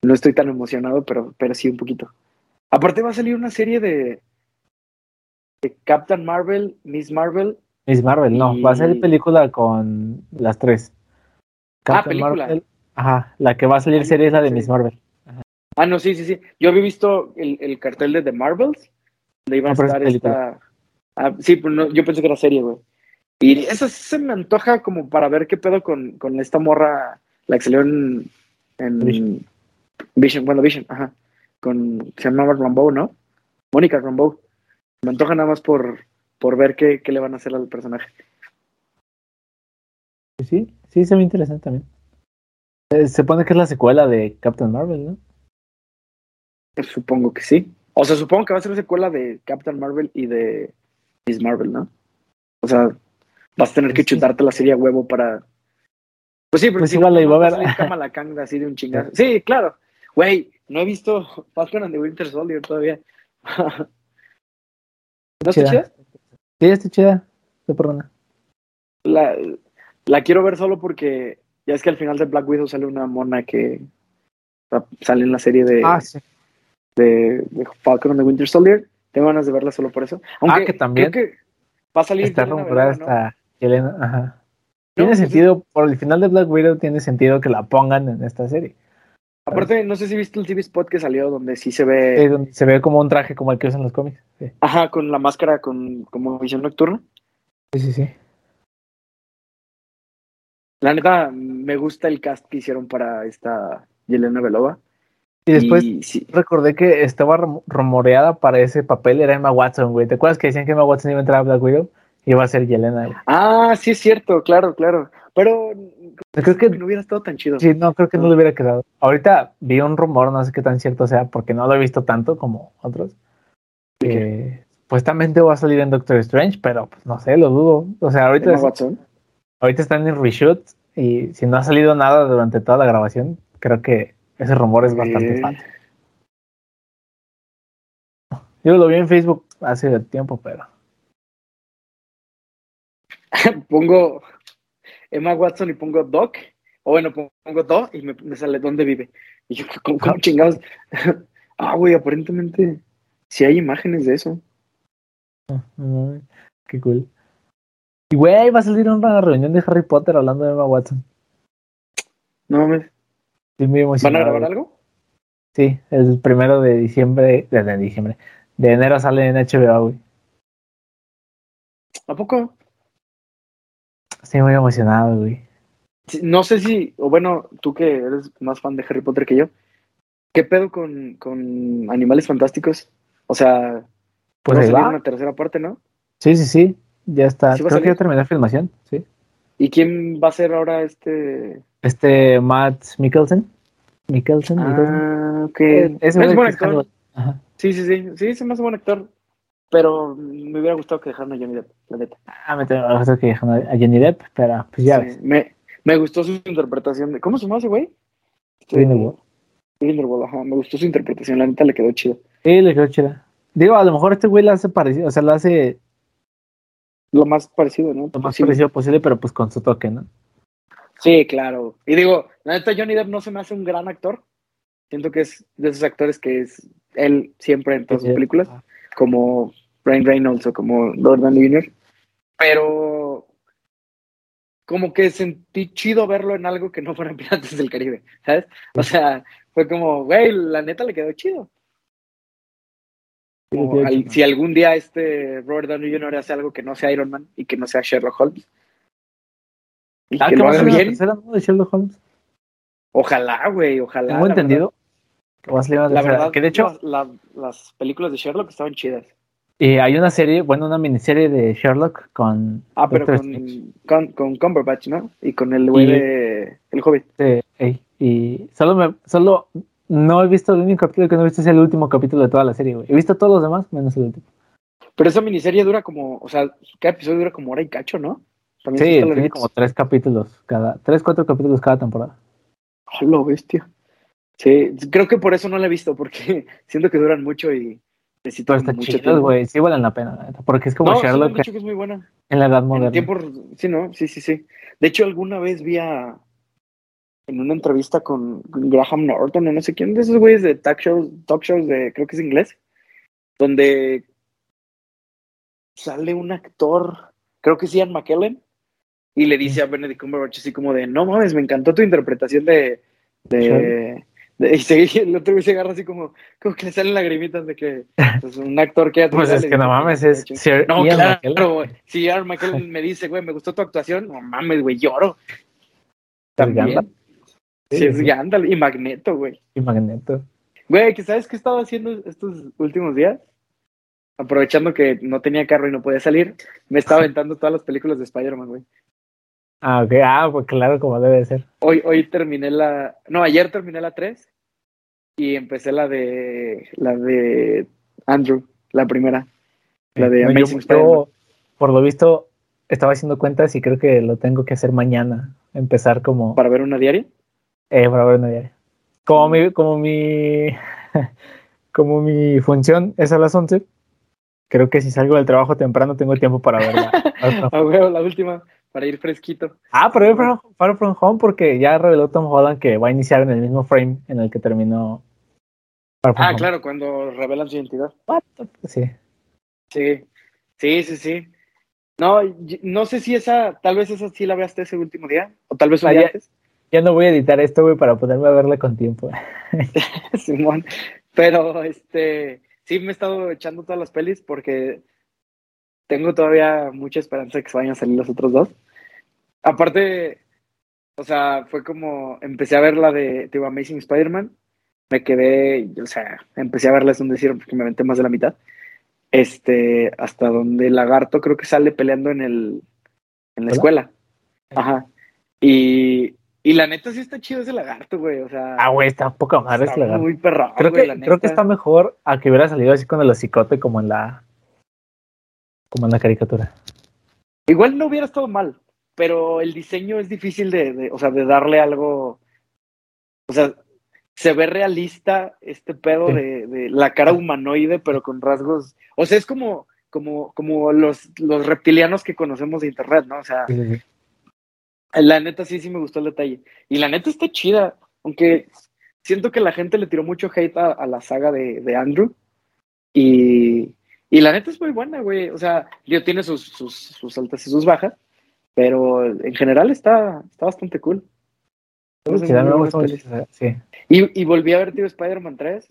No estoy tan emocionado, pero, pero sí un poquito. Aparte, va a salir una serie de, de Captain Marvel, Miss Marvel. Miss Marvel, no. Y- Va a ser película con las tres. Ah, Captain película. Marvel. Ajá. La que va a salir Ah, serie es la de sí. Miss Marvel. Ah, no, sí, sí, sí. Yo había visto el, el cartel de The Marvels. Le iba a No, es estar esta. Ah, sí, pero no, yo pensé que era serie, güey. Y esa se me antoja como para ver qué pedo con, con esta morra, la que salió en, en Vision. Vision. bueno, Vision, ajá. Con, se llamaba Rambeau, ¿no? Mónica Rambeau. Me antoja nada más por, por ver qué, qué le van a hacer al personaje. Sí, sí, se ve interesante también. Eh, se supone que es la secuela de Captain Marvel, ¿no? Pues supongo que sí. O sea, supongo que va a ser secuela de Captain Marvel y de Miss Marvel, ¿no? O sea, vas a tener que Pues sí. chutarte la serie a huevo para. Pues sí, porque Pues si igual no, la iba a va ver. Kamala Khan así de un chingazo. Sí, claro. Güey, no he visto Falcon and the Winter Soldier todavía. ¿No está Chida. Sí, está chida. Está perrona. La, la quiero ver solo porque ya es que al final de Black Widow sale una mona que va- sale en la serie de, Ah, sí. de, de Falcon and the Winter Soldier. Tengo ganas de verla solo por eso. Aunque Ah, que también creo que va a salir Está rumorada ¿no? ajá. No, Tiene pues sentido, por el final de Black Widow tiene sentido que la pongan en esta serie. Aparte, no sé si viste el TV spot que salió donde sí se ve, donde se ve como un traje como el que usan los cómics. Sí, ajá, con la máscara con como visión nocturna. sí, sí. sí. La neta, me gusta el cast que hicieron para esta Yelena Belova. Y después Y sí, recordé que estaba rum- rumoreada para ese papel, era Emma Watson, güey. ¿Te acuerdas que decían que Emma Watson iba a entrar a Black Widow? Iba a ser Yelena, güey. Ah, sí es cierto, claro, claro. Pero Creo que no hubiera estado tan chido. Sí, no, creo que no le hubiera quedado. Ahorita vi un rumor, no sé qué tan cierto sea, porque no lo he visto tanto como otros. Que supuestamente va a salir en Doctor Strange, pero pues no sé, lo dudo. O sea, ahorita, ahorita están en reshoot y si no ha salido nada durante toda la grabación, creo que ese rumor es bastante Eh, falso. Yo lo vi en Facebook hace tiempo, pero pongo Emma Watson y pongo Doc, o bueno, pongo Do y me, me sale dónde vive. Y yo, ¿cómo, cómo chingados? ah, güey, aparentemente sí hay imágenes de eso. Ay, qué cool. Y güey, va a salir una reunión de Harry Potter hablando de Emma Watson. No mames. Estoy muy ¿Van a emocionado. grabar algo? Sí, el primero de diciembre, de, de diciembre, de enero sale en HBO, güey. ¿A poco? Estoy muy emocionado, güey. No sé si, o bueno, tú que eres más fan de Harry Potter que yo, ¿qué pedo con, con Animales Fantásticos? O sea, Pues va a salir una tercera parte, ¿no? Sí, sí, sí. Ya está. ¿Sí Creo que ya terminó la filmación, sí. ¿Y quién va a ser ahora este? Este Matt Mikkelsen. Mikkelsen, Mikkelsen. Ah, ok. Eh, ese es güey buen es actor. Ajá. Sí, sí, sí. Sí, me hace buen actor. Pero me hubiera gustado que dejaran a Johnny Depp, la neta. Ah, me tengo que que dejan a Johnny Depp, pero pues ya Sí, ves. Me, me gustó su interpretación de. ¿Cómo se llama ese güey? Este, Grindelwald. Grindelwald, ajá. Me gustó su interpretación, la neta le quedó chido. Sí, le quedó chida. Digo, a lo mejor este güey la hace parecido, o sea, la hace Lo más parecido, ¿no? lo más parecido posible, pero pues con su toque, ¿no? Sí, claro. Y digo, la neta, Johnny Depp no se me hace un gran actor. Siento que es de esos actores que es él siempre en todas sus películas, como Ryan Reynolds o como Lord Downey Jr. Pero como que sentí chido verlo en algo que no fueran Piratas del Caribe, ¿sabes? O sea, fue como, güey, la neta le quedó chido. Como al- si algún día este Robert Downey Jr. hace algo que no sea Iron Man y que no sea Sherlock Holmes, y Ah, que ¿qué lo haga bien, de Sherlock Holmes? ojalá, güey, ojalá. Tengo entendido que va a salir una verdad. La verdad, que de hecho las, la- las películas de Sherlock estaban chidas. eh, hay una serie, bueno, una miniserie de Sherlock con Ah, pero con, con, con Cumberbatch, ¿no? Y con el güey Y- de El Hobbit. Sí, ey, y solo me, solo no he visto el único capítulo que no he visto es el último capítulo de toda la serie, güey. He visto todos los demás, menos el último. Pero esa miniserie dura como, o sea, cada episodio dura como hora y cacho, ¿no? También Sí, tiene como tres capítulos cada, tres, cuatro capítulos cada temporada. ¡A lo bestia! Sí, creo que por eso no la he visto, porque siento que duran mucho y necesito Pero está mucho chido, tiempo. güey, sí valen la pena, porque es como no, sí Sherlock que es muy buena. en la edad En moderna. tiempo, sí, ¿no? Sí, sí, sí. De hecho, alguna vez vi a, en una entrevista con Graham Norton o no sé quién de esos güeyes de talk shows, talk shows de, creo que es inglés, donde sale un actor, creo que es Ian McKellen, y le dice a Benedict Cumberbatch así como de, no mames, me encantó tu interpretación de, de- y se- el otro güey se agarra así como, como que le salen lagrimitas de que pues, un actor que Pues es que no mames, es Sir no, Ian claro, McKellen. güey. Si Ian McKellen me dice, güey, me gustó tu actuación, no mames, güey, lloro. Gandalf. También. Sí, Sí, es sí. Gandalf y Magneto, güey. Y Magneto. Güey, ¿que ¿sabes qué estaba haciendo estos últimos días? Aprovechando que no tenía carro y no podía salir, me estaba aventando todas las películas de Spider-Man, güey. Ah, ok, ah, pues claro, como debe de ser. Hoy, hoy terminé la. No, ayer terminé la 3 y empecé la de. La de Andrew, la primera. La de No, yo- yo, por lo visto, estaba haciendo cuentas y creo que lo tengo que hacer mañana. Empezar como Para ver una diaria. eh, para ver una diaria. Como Mm. mi, como mi, como mi función es a las 11, creo que si salgo del trabajo temprano tengo tiempo para verla. Güey, la última, para ir fresquito. ah, pero ver Far- Far From Home porque ya reveló Tom Holland que va a iniciar en el mismo frame en el que terminó. Far From Ah, Home. claro, cuando revelan su identidad. What Sí. Sí, sí, sí, sí. No, no sé si esa, tal vez esa sí la veaste ese último día, o tal vez un Ah, día ya. antes, Ya no voy a editar esto, güey, para poderme verla con tiempo. Simón. Pero, este, sí me he estado echando todas las pelis porque tengo todavía mucha esperanza de que se vayan a salir los otros dos. Aparte, o sea, fue como, empecé a ver la de, digo, Amazing Spider-Man, me quedé, o sea, empecé a verla, es un decir, porque me aventé más de la mitad. Este, hasta donde el lagarto creo que sale peleando en el, en la ¿Hola? escuela. Ajá. Y, y la neta sí está chido ese lagarto, güey, o sea. Ah, güey, está poca madre está ese lagarto. muy perrón, Creo güey, que, la creo que está mejor a que hubiera salido así con el hocicote como en la como en la caricatura. Igual no hubiera estado mal. Pero el diseño es difícil de, de, o sea, de darle algo, o sea, se ve realista este pedo de, de la cara humanoide, pero con rasgos, o sea, es como, como, como los, los reptilianos que conocemos de internet, ¿no? O sea, la neta sí, sí me gustó el detalle. Y la neta está chida, aunque siento que la gente le tiró mucho hate a, a la saga de, de Andrew. Y, y la neta es muy buena, güey. O sea, digo, tiene sus, sus, sus altas y sus bajas, pero en general está, está bastante cool. Sí, mucho sí. Y, y volví a ver, tío, Spider-Man 3.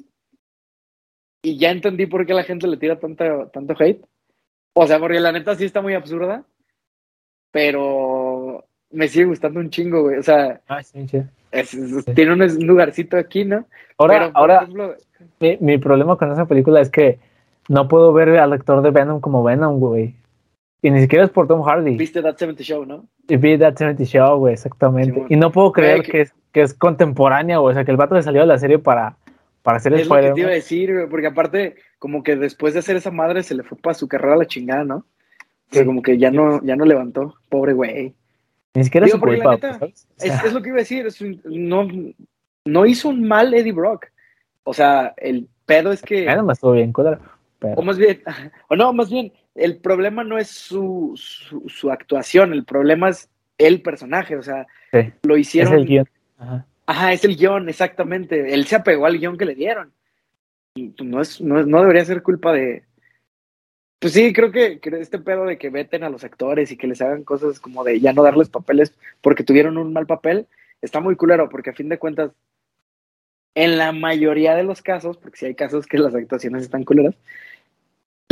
Y ya entendí por qué la gente le tira tanto, tanto hate. O sea, porque la neta sí está muy absurda. Pero me sigue gustando un chingo, güey. O sea, Ah, sí, sí. es- es- tiene un lugarcito aquí, ¿no? Ahora, Pero, ahora ejemplo, mi, mi problema con esa película es que no puedo ver al actor de Venom como Venom, güey. Y ni siquiera es por Tom Hardy. viste That 70 Show, ¿no? Y vi That 70 Show, güey, exactamente. Y no puedo creer que- que, es, que es contemporánea, güey. O sea, que el vato le salió de la serie para, para hacer Es lo que te iba a decir, güey, porque aparte, como que después de hacer esa madre se le fue para su carrera a la chingada, ¿no? O sea, Sí. como que ya no, ya no levantó, pobre güey. Ni siquiera es Digo, culpa, neta, pues, ¿sabes? O Es, sea, es lo que iba a decir, es un- no, no hizo un mal Eddie Brock. O sea, el pedo es que, Venom estuvo bien. Pero, o más bien, o no, más bien, el problema no es su, su, su actuación, el problema es el personaje, o sea, Sí. lo es hicieron. el guion. Ajá. Ajá, es el guion, exactamente. Él se apegó al guion que le dieron. Y, pues, No, es, no, es- no debería ser culpa de. Pues sí, creo que, que este pedo de que veten a los actores y que les hagan cosas como de ya no darles papeles porque tuvieron un mal papel, está muy culero, porque a fin de cuentas, en la mayoría de los casos, porque si hay casos que las actuaciones están culeras,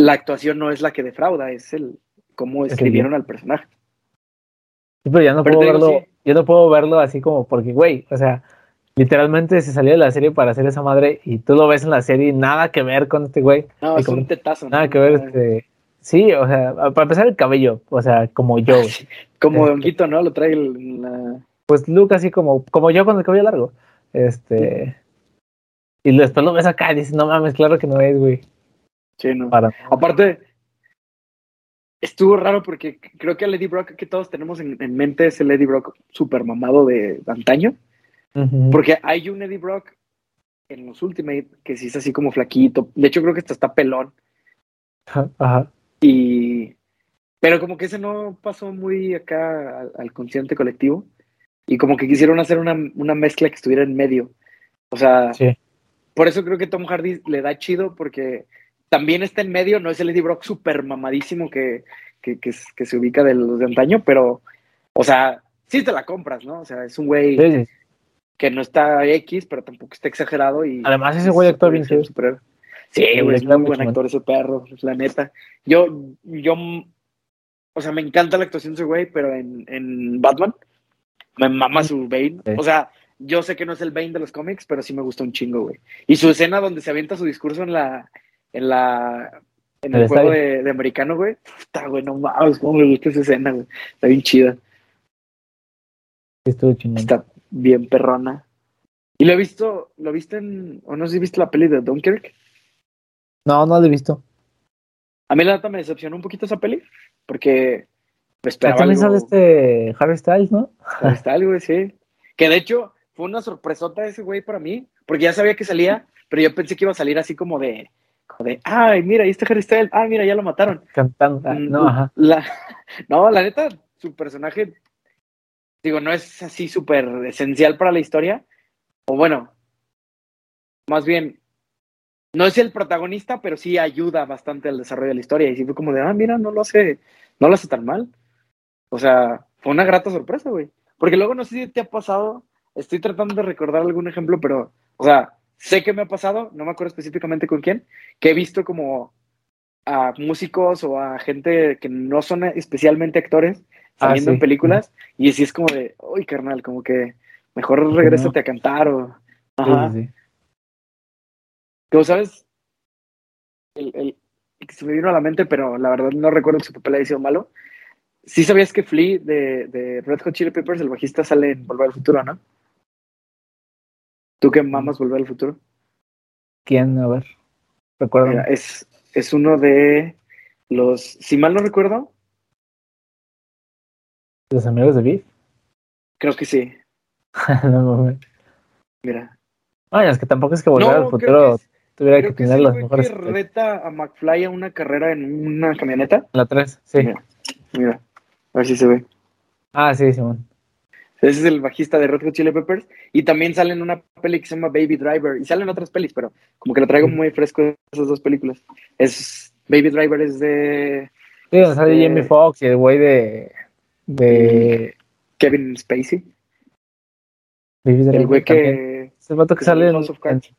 la actuación no es la que defrauda, es el cómo escribieron al personaje. Sí, pero ya no Pero puedo digo, verlo, sí. yo no puedo verlo así como porque, güey, o sea, literalmente se salió de la serie para hacer esa madre y tú lo ves en la serie y nada que ver con este güey. No, es como- un tetazo. ¿no? Nada que ver, este. Sí, o sea, para empezar el cabello, o sea, como yo, güey. Como Este. Donguito, ¿no? Lo trae el- la, Pues Luke así como, como yo con el cabello largo. Este. Y después lo ves acá y dices, no mames, claro que no es, güey. Sí, no. Para. Aparte, estuvo raro porque creo que el Eddie Brock que todos tenemos en, en mente es el Eddie Brock super mamado de antaño. Porque hay un Eddie Brock en los Ultimate que sí es así como flaquito. De hecho, creo que hasta está pelón. Ajá. Y. Pero como que ese no pasó muy acá al, al consciente colectivo. Y como que quisieron hacer una, una mezcla que estuviera en medio. O sea, Sí. por eso creo que Tom Hardy le da chido porque también está en medio, no es el Eddie Brock súper mamadísimo que, que, que, que se ubica de los de antaño, pero, o sea, sí te la compras, ¿no? O sea, es un güey Sí, sí. que no está X, pero tampoco está exagerado y... Además, ese güey actúa bien. Sí, Sí, güey, es muy buen actor ese perro, la neta. Yo, yo, o sea, me encanta la actuación de ese güey, pero en, en Batman me mama su Bane. O sea, yo sé que no es el Bane de los cómics, pero sí me gusta un chingo, güey. Y su escena donde se avienta su discurso en la, en la, en el, El juego de, de americano, güey. Está, güey, no mames, cómo me gusta esa escena, güey. Está bien chida, estuvo chingón. está bien perrona. Y lo he visto, lo viste en, o no sé si viste la peli de Dunkirk. No, no lo he visto. A mí la neta me decepcionó un poquito esa peli, porque me esperaba También algo, sale este Harry Styles, ¿no? está algo, güey, sí. Que de hecho fue una sorpresota ese güey para mí, porque ya sabía que salía, pero yo pensé que iba a salir así como de, de, ay, mira, ahí está Harry Styles, ah, mira, ya lo mataron. Cantando. Ah, no, ajá. La, no, la neta, su personaje, digo, no es así súper esencial para la historia, o bueno, más bien, no es el protagonista, pero sí ayuda bastante al desarrollo de la historia. Y sí fue como de, ah, mira, no lo hace, no lo hace tan mal. O sea, fue una grata sorpresa, güey. Porque luego no sé si te ha pasado, estoy tratando de recordar algún ejemplo, pero, o sea, sé que me ha pasado, no me acuerdo específicamente con quién, que he visto como a músicos o a gente que no son especialmente actores Ah, saliendo sí. en películas y así es como de, uy, carnal, como que mejor regrésate a cantar o... Ajá. sí, ¿sabes? El, el- se me vino a la mente, pero la verdad no recuerdo que su papel haya sido malo. Sí sabías que Flea de, de Red Hot Chili Peppers, el bajista, sale en Volver al Futuro, ¿no? ¿Tú que mamas Volver al Futuro? ¿Quién? A ver. Recuerdo. Mira, es, es uno de los, si mal no recuerdo, ¿Los amigos de Beef? Creo que sí. no mames. Mira. Ay, es que tampoco es que volver No, al futuro que tuviera Creo que tener sí, las mejores. que reta a McFly a una carrera en una camioneta. La 3, sí. Mira, mira. A ver si se ve. Ah, sí, Simón. Ese es el bajista de Red Hot Chili Peppers. Y también sale en una peli que se llama Baby Driver. Y salen otras pelis, pero como que lo traigo muy fresco de esas dos películas. Es Baby Driver es de Sí, donde sale Este- Jamie Foxx y el güey de. de. Kevin Spacey. Baby El Driver güey también. que, Es el vato que que sale sale en en, House of Cards. en-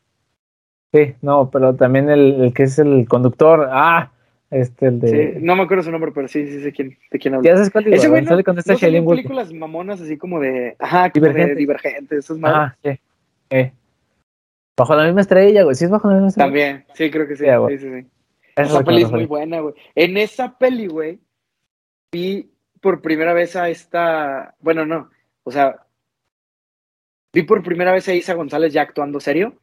Sí, no, pero también el, el que es el conductor. Ah, este, el de. Sí, no me acuerdo su nombre, pero sí, sí sé quién, de quién habla. ¿Ya sabes cuál digo? Ese güey no, en Woodley. películas mamonas así como de... Ajá, como de Divergente. divergente. Eso es malo. Ajá, sí. Eh. Bajo la misma estrella, güey. Sí, es bajo la misma estrella. También, sí, creo que sí. Sí, güey. sí, sí, sí. Esa es peli es muy buena, güey. En esa peli, güey, vi por primera vez a esta... Bueno, no. O sea, vi por primera vez a Isa González ya actuando serio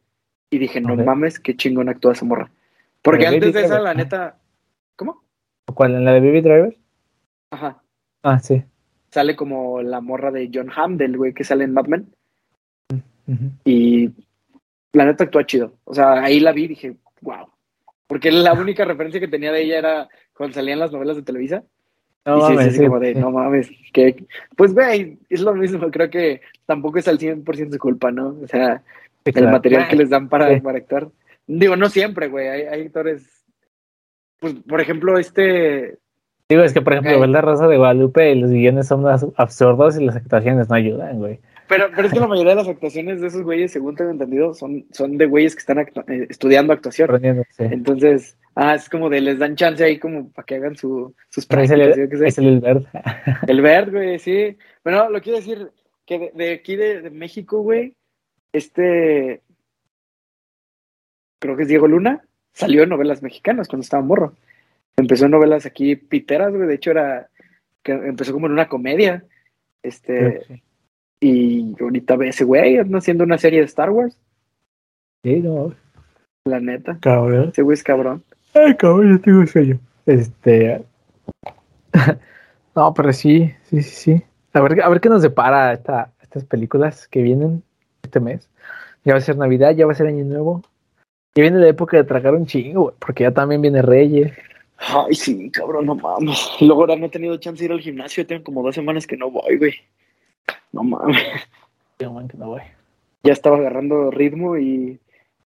y dije, no mames, qué chingón actúa esa morra. Porque antes de esa, la neta... ¿Cuál? ¿En la de Baby Driver? Ajá. Ah, sí. Sale como la morra de John Hamm, del güey que sale en Mad Men. Ujú. Y la neta actúa chido. O sea, ahí la vi y dije, wow. Porque la única referencia que tenía de ella era cuando salían las novelas de Televisa. No y mames, sí, sí, sí, como de, no mames, que... Pues, güey, es lo mismo. Creo que tampoco es al 100% su culpa, ¿no? O sea, el claro. material que les dan para, actuar. Digo, no siempre, güey. Hay, hay actores... Pues, por ejemplo, este... Digo, es que, por ejemplo, Ok. ver la Rosa de Guadalupe y los guiones son absurdos y las actuaciones no ayudan, güey. Pero, pero es que la mayoría de las actuaciones de esos güeyes, según tengo entendido, son, son de güeyes que están actu- eh, estudiando actuación. Sí. Entonces, ah, es como de les dan chance ahí como para que hagan su, sus Pero es prácticas, el, es el verde. El Verd, güey, sí. Bueno, lo quiero decir que de, de aquí de, de México, güey, este, creo que es Diego Luna, salió en novelas mexicanas cuando estaba morro. Empezó en novelas aquí piteras, güey, de hecho era, que empezó como en una comedia, este, y ahorita ve ese güey, haciendo una serie de Star Wars, Sí, no, la neta. cabrón. Ese güey es cabrón. Ay, cabrón, yo tengo sueño. Este. no, pero sí, sí, sí, sí. A ver, a ver qué nos depara esta, estas películas que vienen este mes. Ya va a ser Navidad, ya va a ser Año Nuevo. Ya viene la época de tragar un chingo, güey, porque ya también viene Reyes. Ay, sí, cabrón, no mames. Luego ahora no he tenido chance de ir al gimnasio, tengo como dos semanas que no voy, güey. No mames. No voy. ya estaba agarrando ritmo y,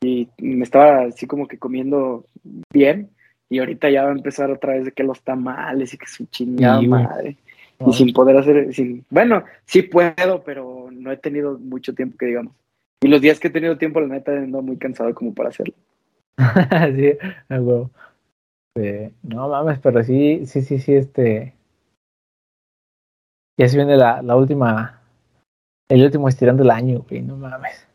y me estaba así como que comiendo bien. Y ahorita ya va a empezar otra vez de que los tamales y que su chingada Sí, madre. No, Y sin poder hacer, sin, bueno, sí puedo, pero no he tenido mucho tiempo que digamos. Y los días que he tenido tiempo, la neta, ando muy cansado como para hacerlo. sí, a huevo. Eh, no mames, pero sí, sí, sí, sí, este. Ya se viene la, la última. El último estirón del año, güey, no mames.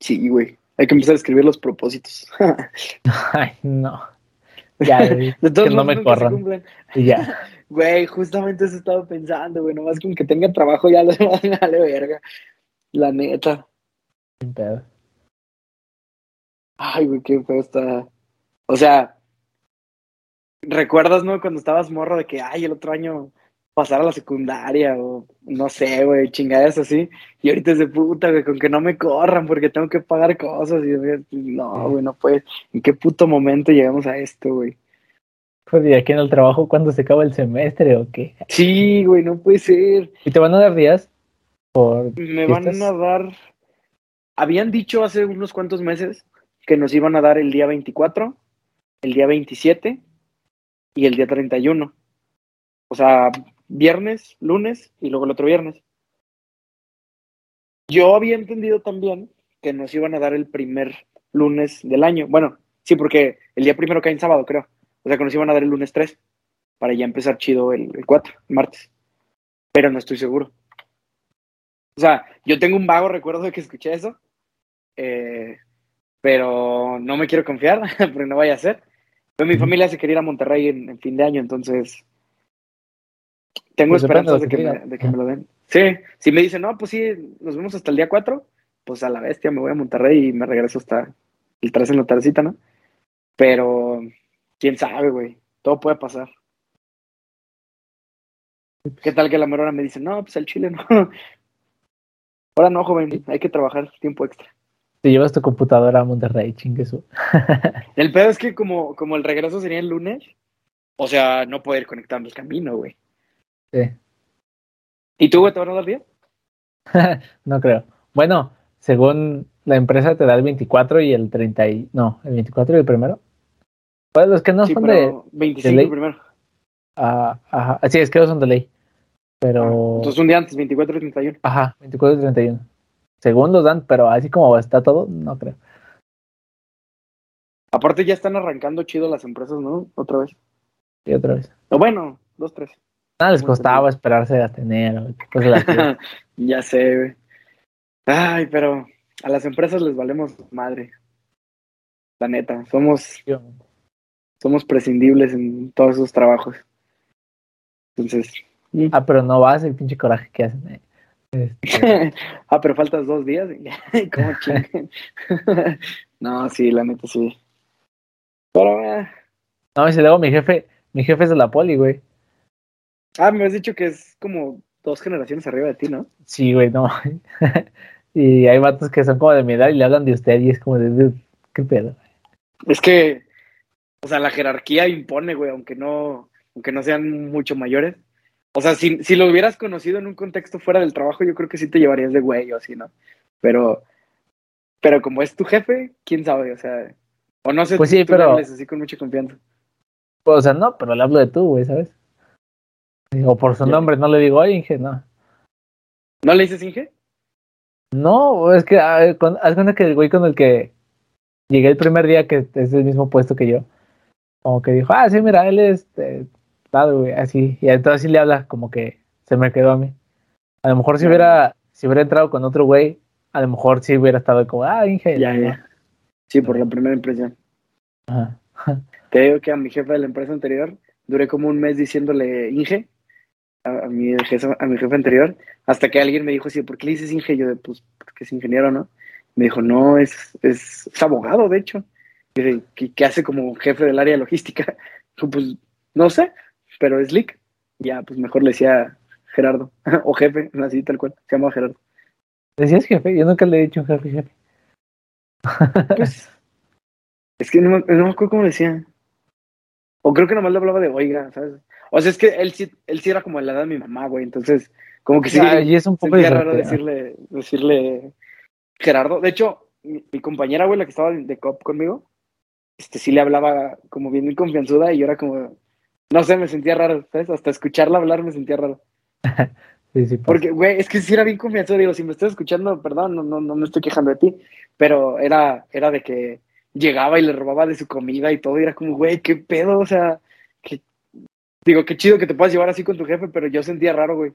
Sí, güey. Hay que empezar a escribir los propósitos. Ay, no. Ya, güey, De todos que no me corran. y ya. Güey, justamente eso estaba pensando, güey. Nomás con que tenga trabajo ya le vale verga. La neta. Sin pedo. Ay, güey, qué feo está. O sea, ¿recuerdas, no? Cuando estabas morro de que, ay, el otro año pasar a la secundaria o no sé, güey, chingadas así. Y ahorita es de puta, güey, con que no me corran porque tengo que pagar cosas. Y no, güey, no puedes. ¿En qué puto momento llegamos a esto, güey? Pues, ¿y aquí en el trabajo cuándo se acaba el semestre o qué? Sí, güey, no puede ser. ¿Y te van a dar días? Por... Me van a dar. Habían dicho hace unos cuantos meses que nos iban a dar el día 24, el día 27 y el día 31. O sea, viernes, lunes y luego el otro viernes. Yo había entendido también que nos iban a dar el primer lunes del año. Bueno, sí, porque el día primero cae en sábado, creo. O sea, que nos iban a dar el lunes 3 para ya empezar chido el, el 4, el martes. Pero no estoy seguro. O sea, yo tengo un vago recuerdo de que escuché eso, eh, pero no me quiero confiar, porque no vaya a ser. Pero mi familia se quería ir a Monterrey en, en fin de año, entonces tengo Pues esperanzas de que, me, digan. de que me lo den. Sí, si me dicen, no, pues sí, nos vemos hasta el día 4, pues a la bestia me voy a Monterrey y me regreso hasta el 3 en la tardecita, ¿no? Pero, quién sabe, güey, todo puede pasar. ¿Qué tal que la mera hora me dice, no, pues el chile no. Ahora no, joven, hay que trabajar tiempo extra. Te llevas tu computadora a Monterrey, chingue su. El pedo es que como, como el regreso sería el lunes, o sea, no poder conectarme el camino, güey. Sí. ¿Y tú, güey, te van a dar bien? no creo. Bueno, según la empresa te da el 24 y el 30 y... No, el 24 y el primero. Pues los que no Sí, son pero de... 25 ley. primero. ah, ajá, sí, es que no son de ley. Pero... Entonces un día antes, 24 y 31. Ajá, 24 y 31. Según los dan, pero así como está todo, no creo. Aparte ya están arrancando chido las empresas, ¿no? Otra vez. Y otra vez. O bueno, dos, tres. Nada les Muy costaba esperarse a tener. cosas ya sé, güey. Ay, pero a las empresas les valemos madre. La neta, somos, somos prescindibles en todos esos trabajos. Entonces, mm. ah, pero no vas el pinche coraje que hacen. eh. Este, ah, pero faltas dos días. ¿Cómo no, sí, la neta sí. Pero, eh, no, y si luego mi jefe, mi jefe es de la poli, güey. ah, me has dicho que es como dos generaciones arriba de ti, ¿no? Sí, güey, no. y hay vatos que son como de mi edad y le hablan de usted y es como de, "Dude, ¿qué pedo? Es que, o sea, la jerarquía impone, güey, aunque no, aunque no sean mucho mayores. O sea, si, si lo hubieras conocido en un contexto fuera del trabajo, yo creo que sí te llevarías de güey o así, ¿no? Pero, pero como es tu jefe, quién sabe, o sea, o no sé Pues sí, tú pero- hables así con mucha confianza. O sea, no, pero le hablo de tú, güey, ¿sabes? Digo, por su nombre, no le digo, oye, Inge, no. ¿No le dices Inge? No, es que ah, haz cuenta que el güey con el que llegué el primer día, que es del mismo puesto que yo, como que dijo, ah, sí, mira, él es eh, tal, güey, así. Y entonces sí le habla, como que se me quedó a mí. A lo mejor si hubiera, si hubiera entrado con otro güey, a lo mejor sí hubiera estado como, ah, Inge. Ya, ya. Sí, por la primera impresión. Ajá. Te digo que a mi jefe de la empresa anterior duré como un mes diciéndole Inge a, a mi, jefe, a mi jefe anterior, hasta que alguien me dijo así, ¿por qué le dices Inge? Yo, de, pues, porque es ingeniero, ¿no? Me dijo, no, es, es, es abogado, de hecho. Y de, ¿qué, qué hace como jefe del área de logística? Pues, no sé, pero es Lick. Ya, pues mejor le decía Gerardo, o jefe, así tal cual, se llamaba Gerardo. ¿Decías jefe? Yo nunca le he dicho jefe, jefe. Pues, es que no, me- no acuerdo cómo decía. O creo que nomás le hablaba de oiga, ¿sabes? O sea, es que él sí, él sí era como de la edad de mi mamá, güey. Entonces, como que sí, Ah, y es un poco raro decirle, decirle Gerardo. De hecho, mi, mi compañera, güey, la que estaba de, de cop conmigo, este sí le hablaba como bien muy confianzuda y yo era como, no sé, me sentía raro, ¿sabes? Hasta escucharla hablar me sentía raro. Sí, sí, pasa. Porque, güey, es que sí era bien confianzuda. Digo, si me estás escuchando, perdón, no, no, no me estoy quejando de ti, pero era, era de que llegaba y le robaba de su comida y todo, y era como, güey, qué pedo, o sea, que, digo, qué chido que te puedas llevar así con tu jefe, pero yo sentía raro, güey.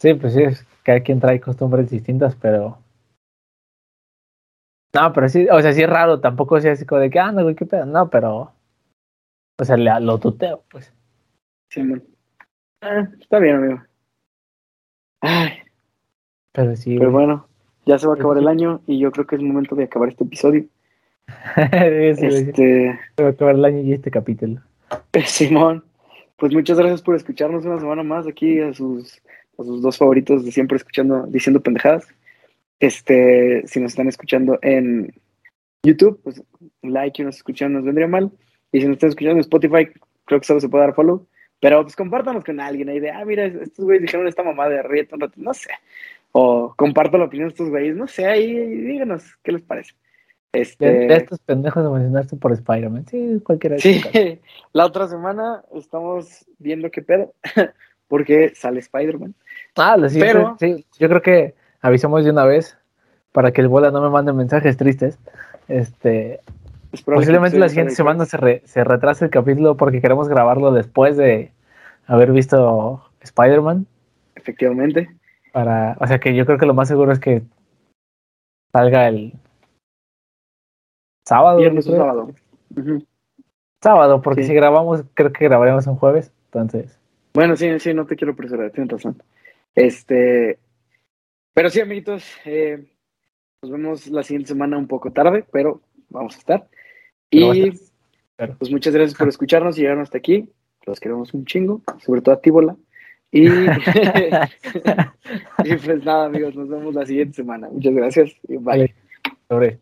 Sí, pues sí, es- cada quien trae costumbres distintas, pero. No, pero sí, o sea, sí es raro, tampoco es así como de que, anda, güey, qué pedo. No, pero. O sea, le, lo tuteo, pues. Sí, man. Ah, está bien, amigo. Ay, Pero sí, pero bueno, ya se va a acabar el año y yo creo que es momento de acabar este episodio. Sí, Este, se va a acabar el año y este capítulo. Simón, pues muchas gracias por escucharnos una semana más aquí a sus, a sus dos favoritos de siempre escuchando, diciendo pendejadas. Este, si nos están escuchando en YouTube, pues un like y nos escuchan nos vendría mal. Y si nos están escuchando en Spotify, creo que solo se puede dar follow. Pero pues compártanos con alguien ahí de, ah, mira, estos güeyes dijeron esta mamá de ríete un rato, no sé. O comparto la opinión de estos güeyes, no sé, ahí díganos qué les parece. De, Este, de estos pendejos emocionarse por Spider-Man. Sí, cualquiera. de Sí, la otra semana estamos viendo qué pedo, porque sale Spider-Man. Ah, lo siguiente, Pero- sí, yo creo que avisamos de una vez para que el bola no me mande mensajes tristes. Este, Es probable Posiblemente la siguiente semana se, re- se retrase el capítulo porque queremos grabarlo después de haber visto Spider-Man. Efectivamente. Para, o sea que yo creo que lo más seguro es que salga el sábado. Viernes o sábado. Sábado, porque Sí. si grabamos, creo que grabaremos un jueves. Entonces, Bueno, sí, sí, no te quiero apresurar, tienes razón. Este, pero sí, amiguitos, eh, nos vemos la siguiente semana un poco tarde, pero vamos a estar. Pero Y. Claro. pues muchas gracias por escucharnos y llegaron hasta aquí. Los queremos un chingo, sobre todo a ti, Bola. Y, y pues nada, amigos, nos vemos la siguiente semana. Muchas gracias y bye. Sobre.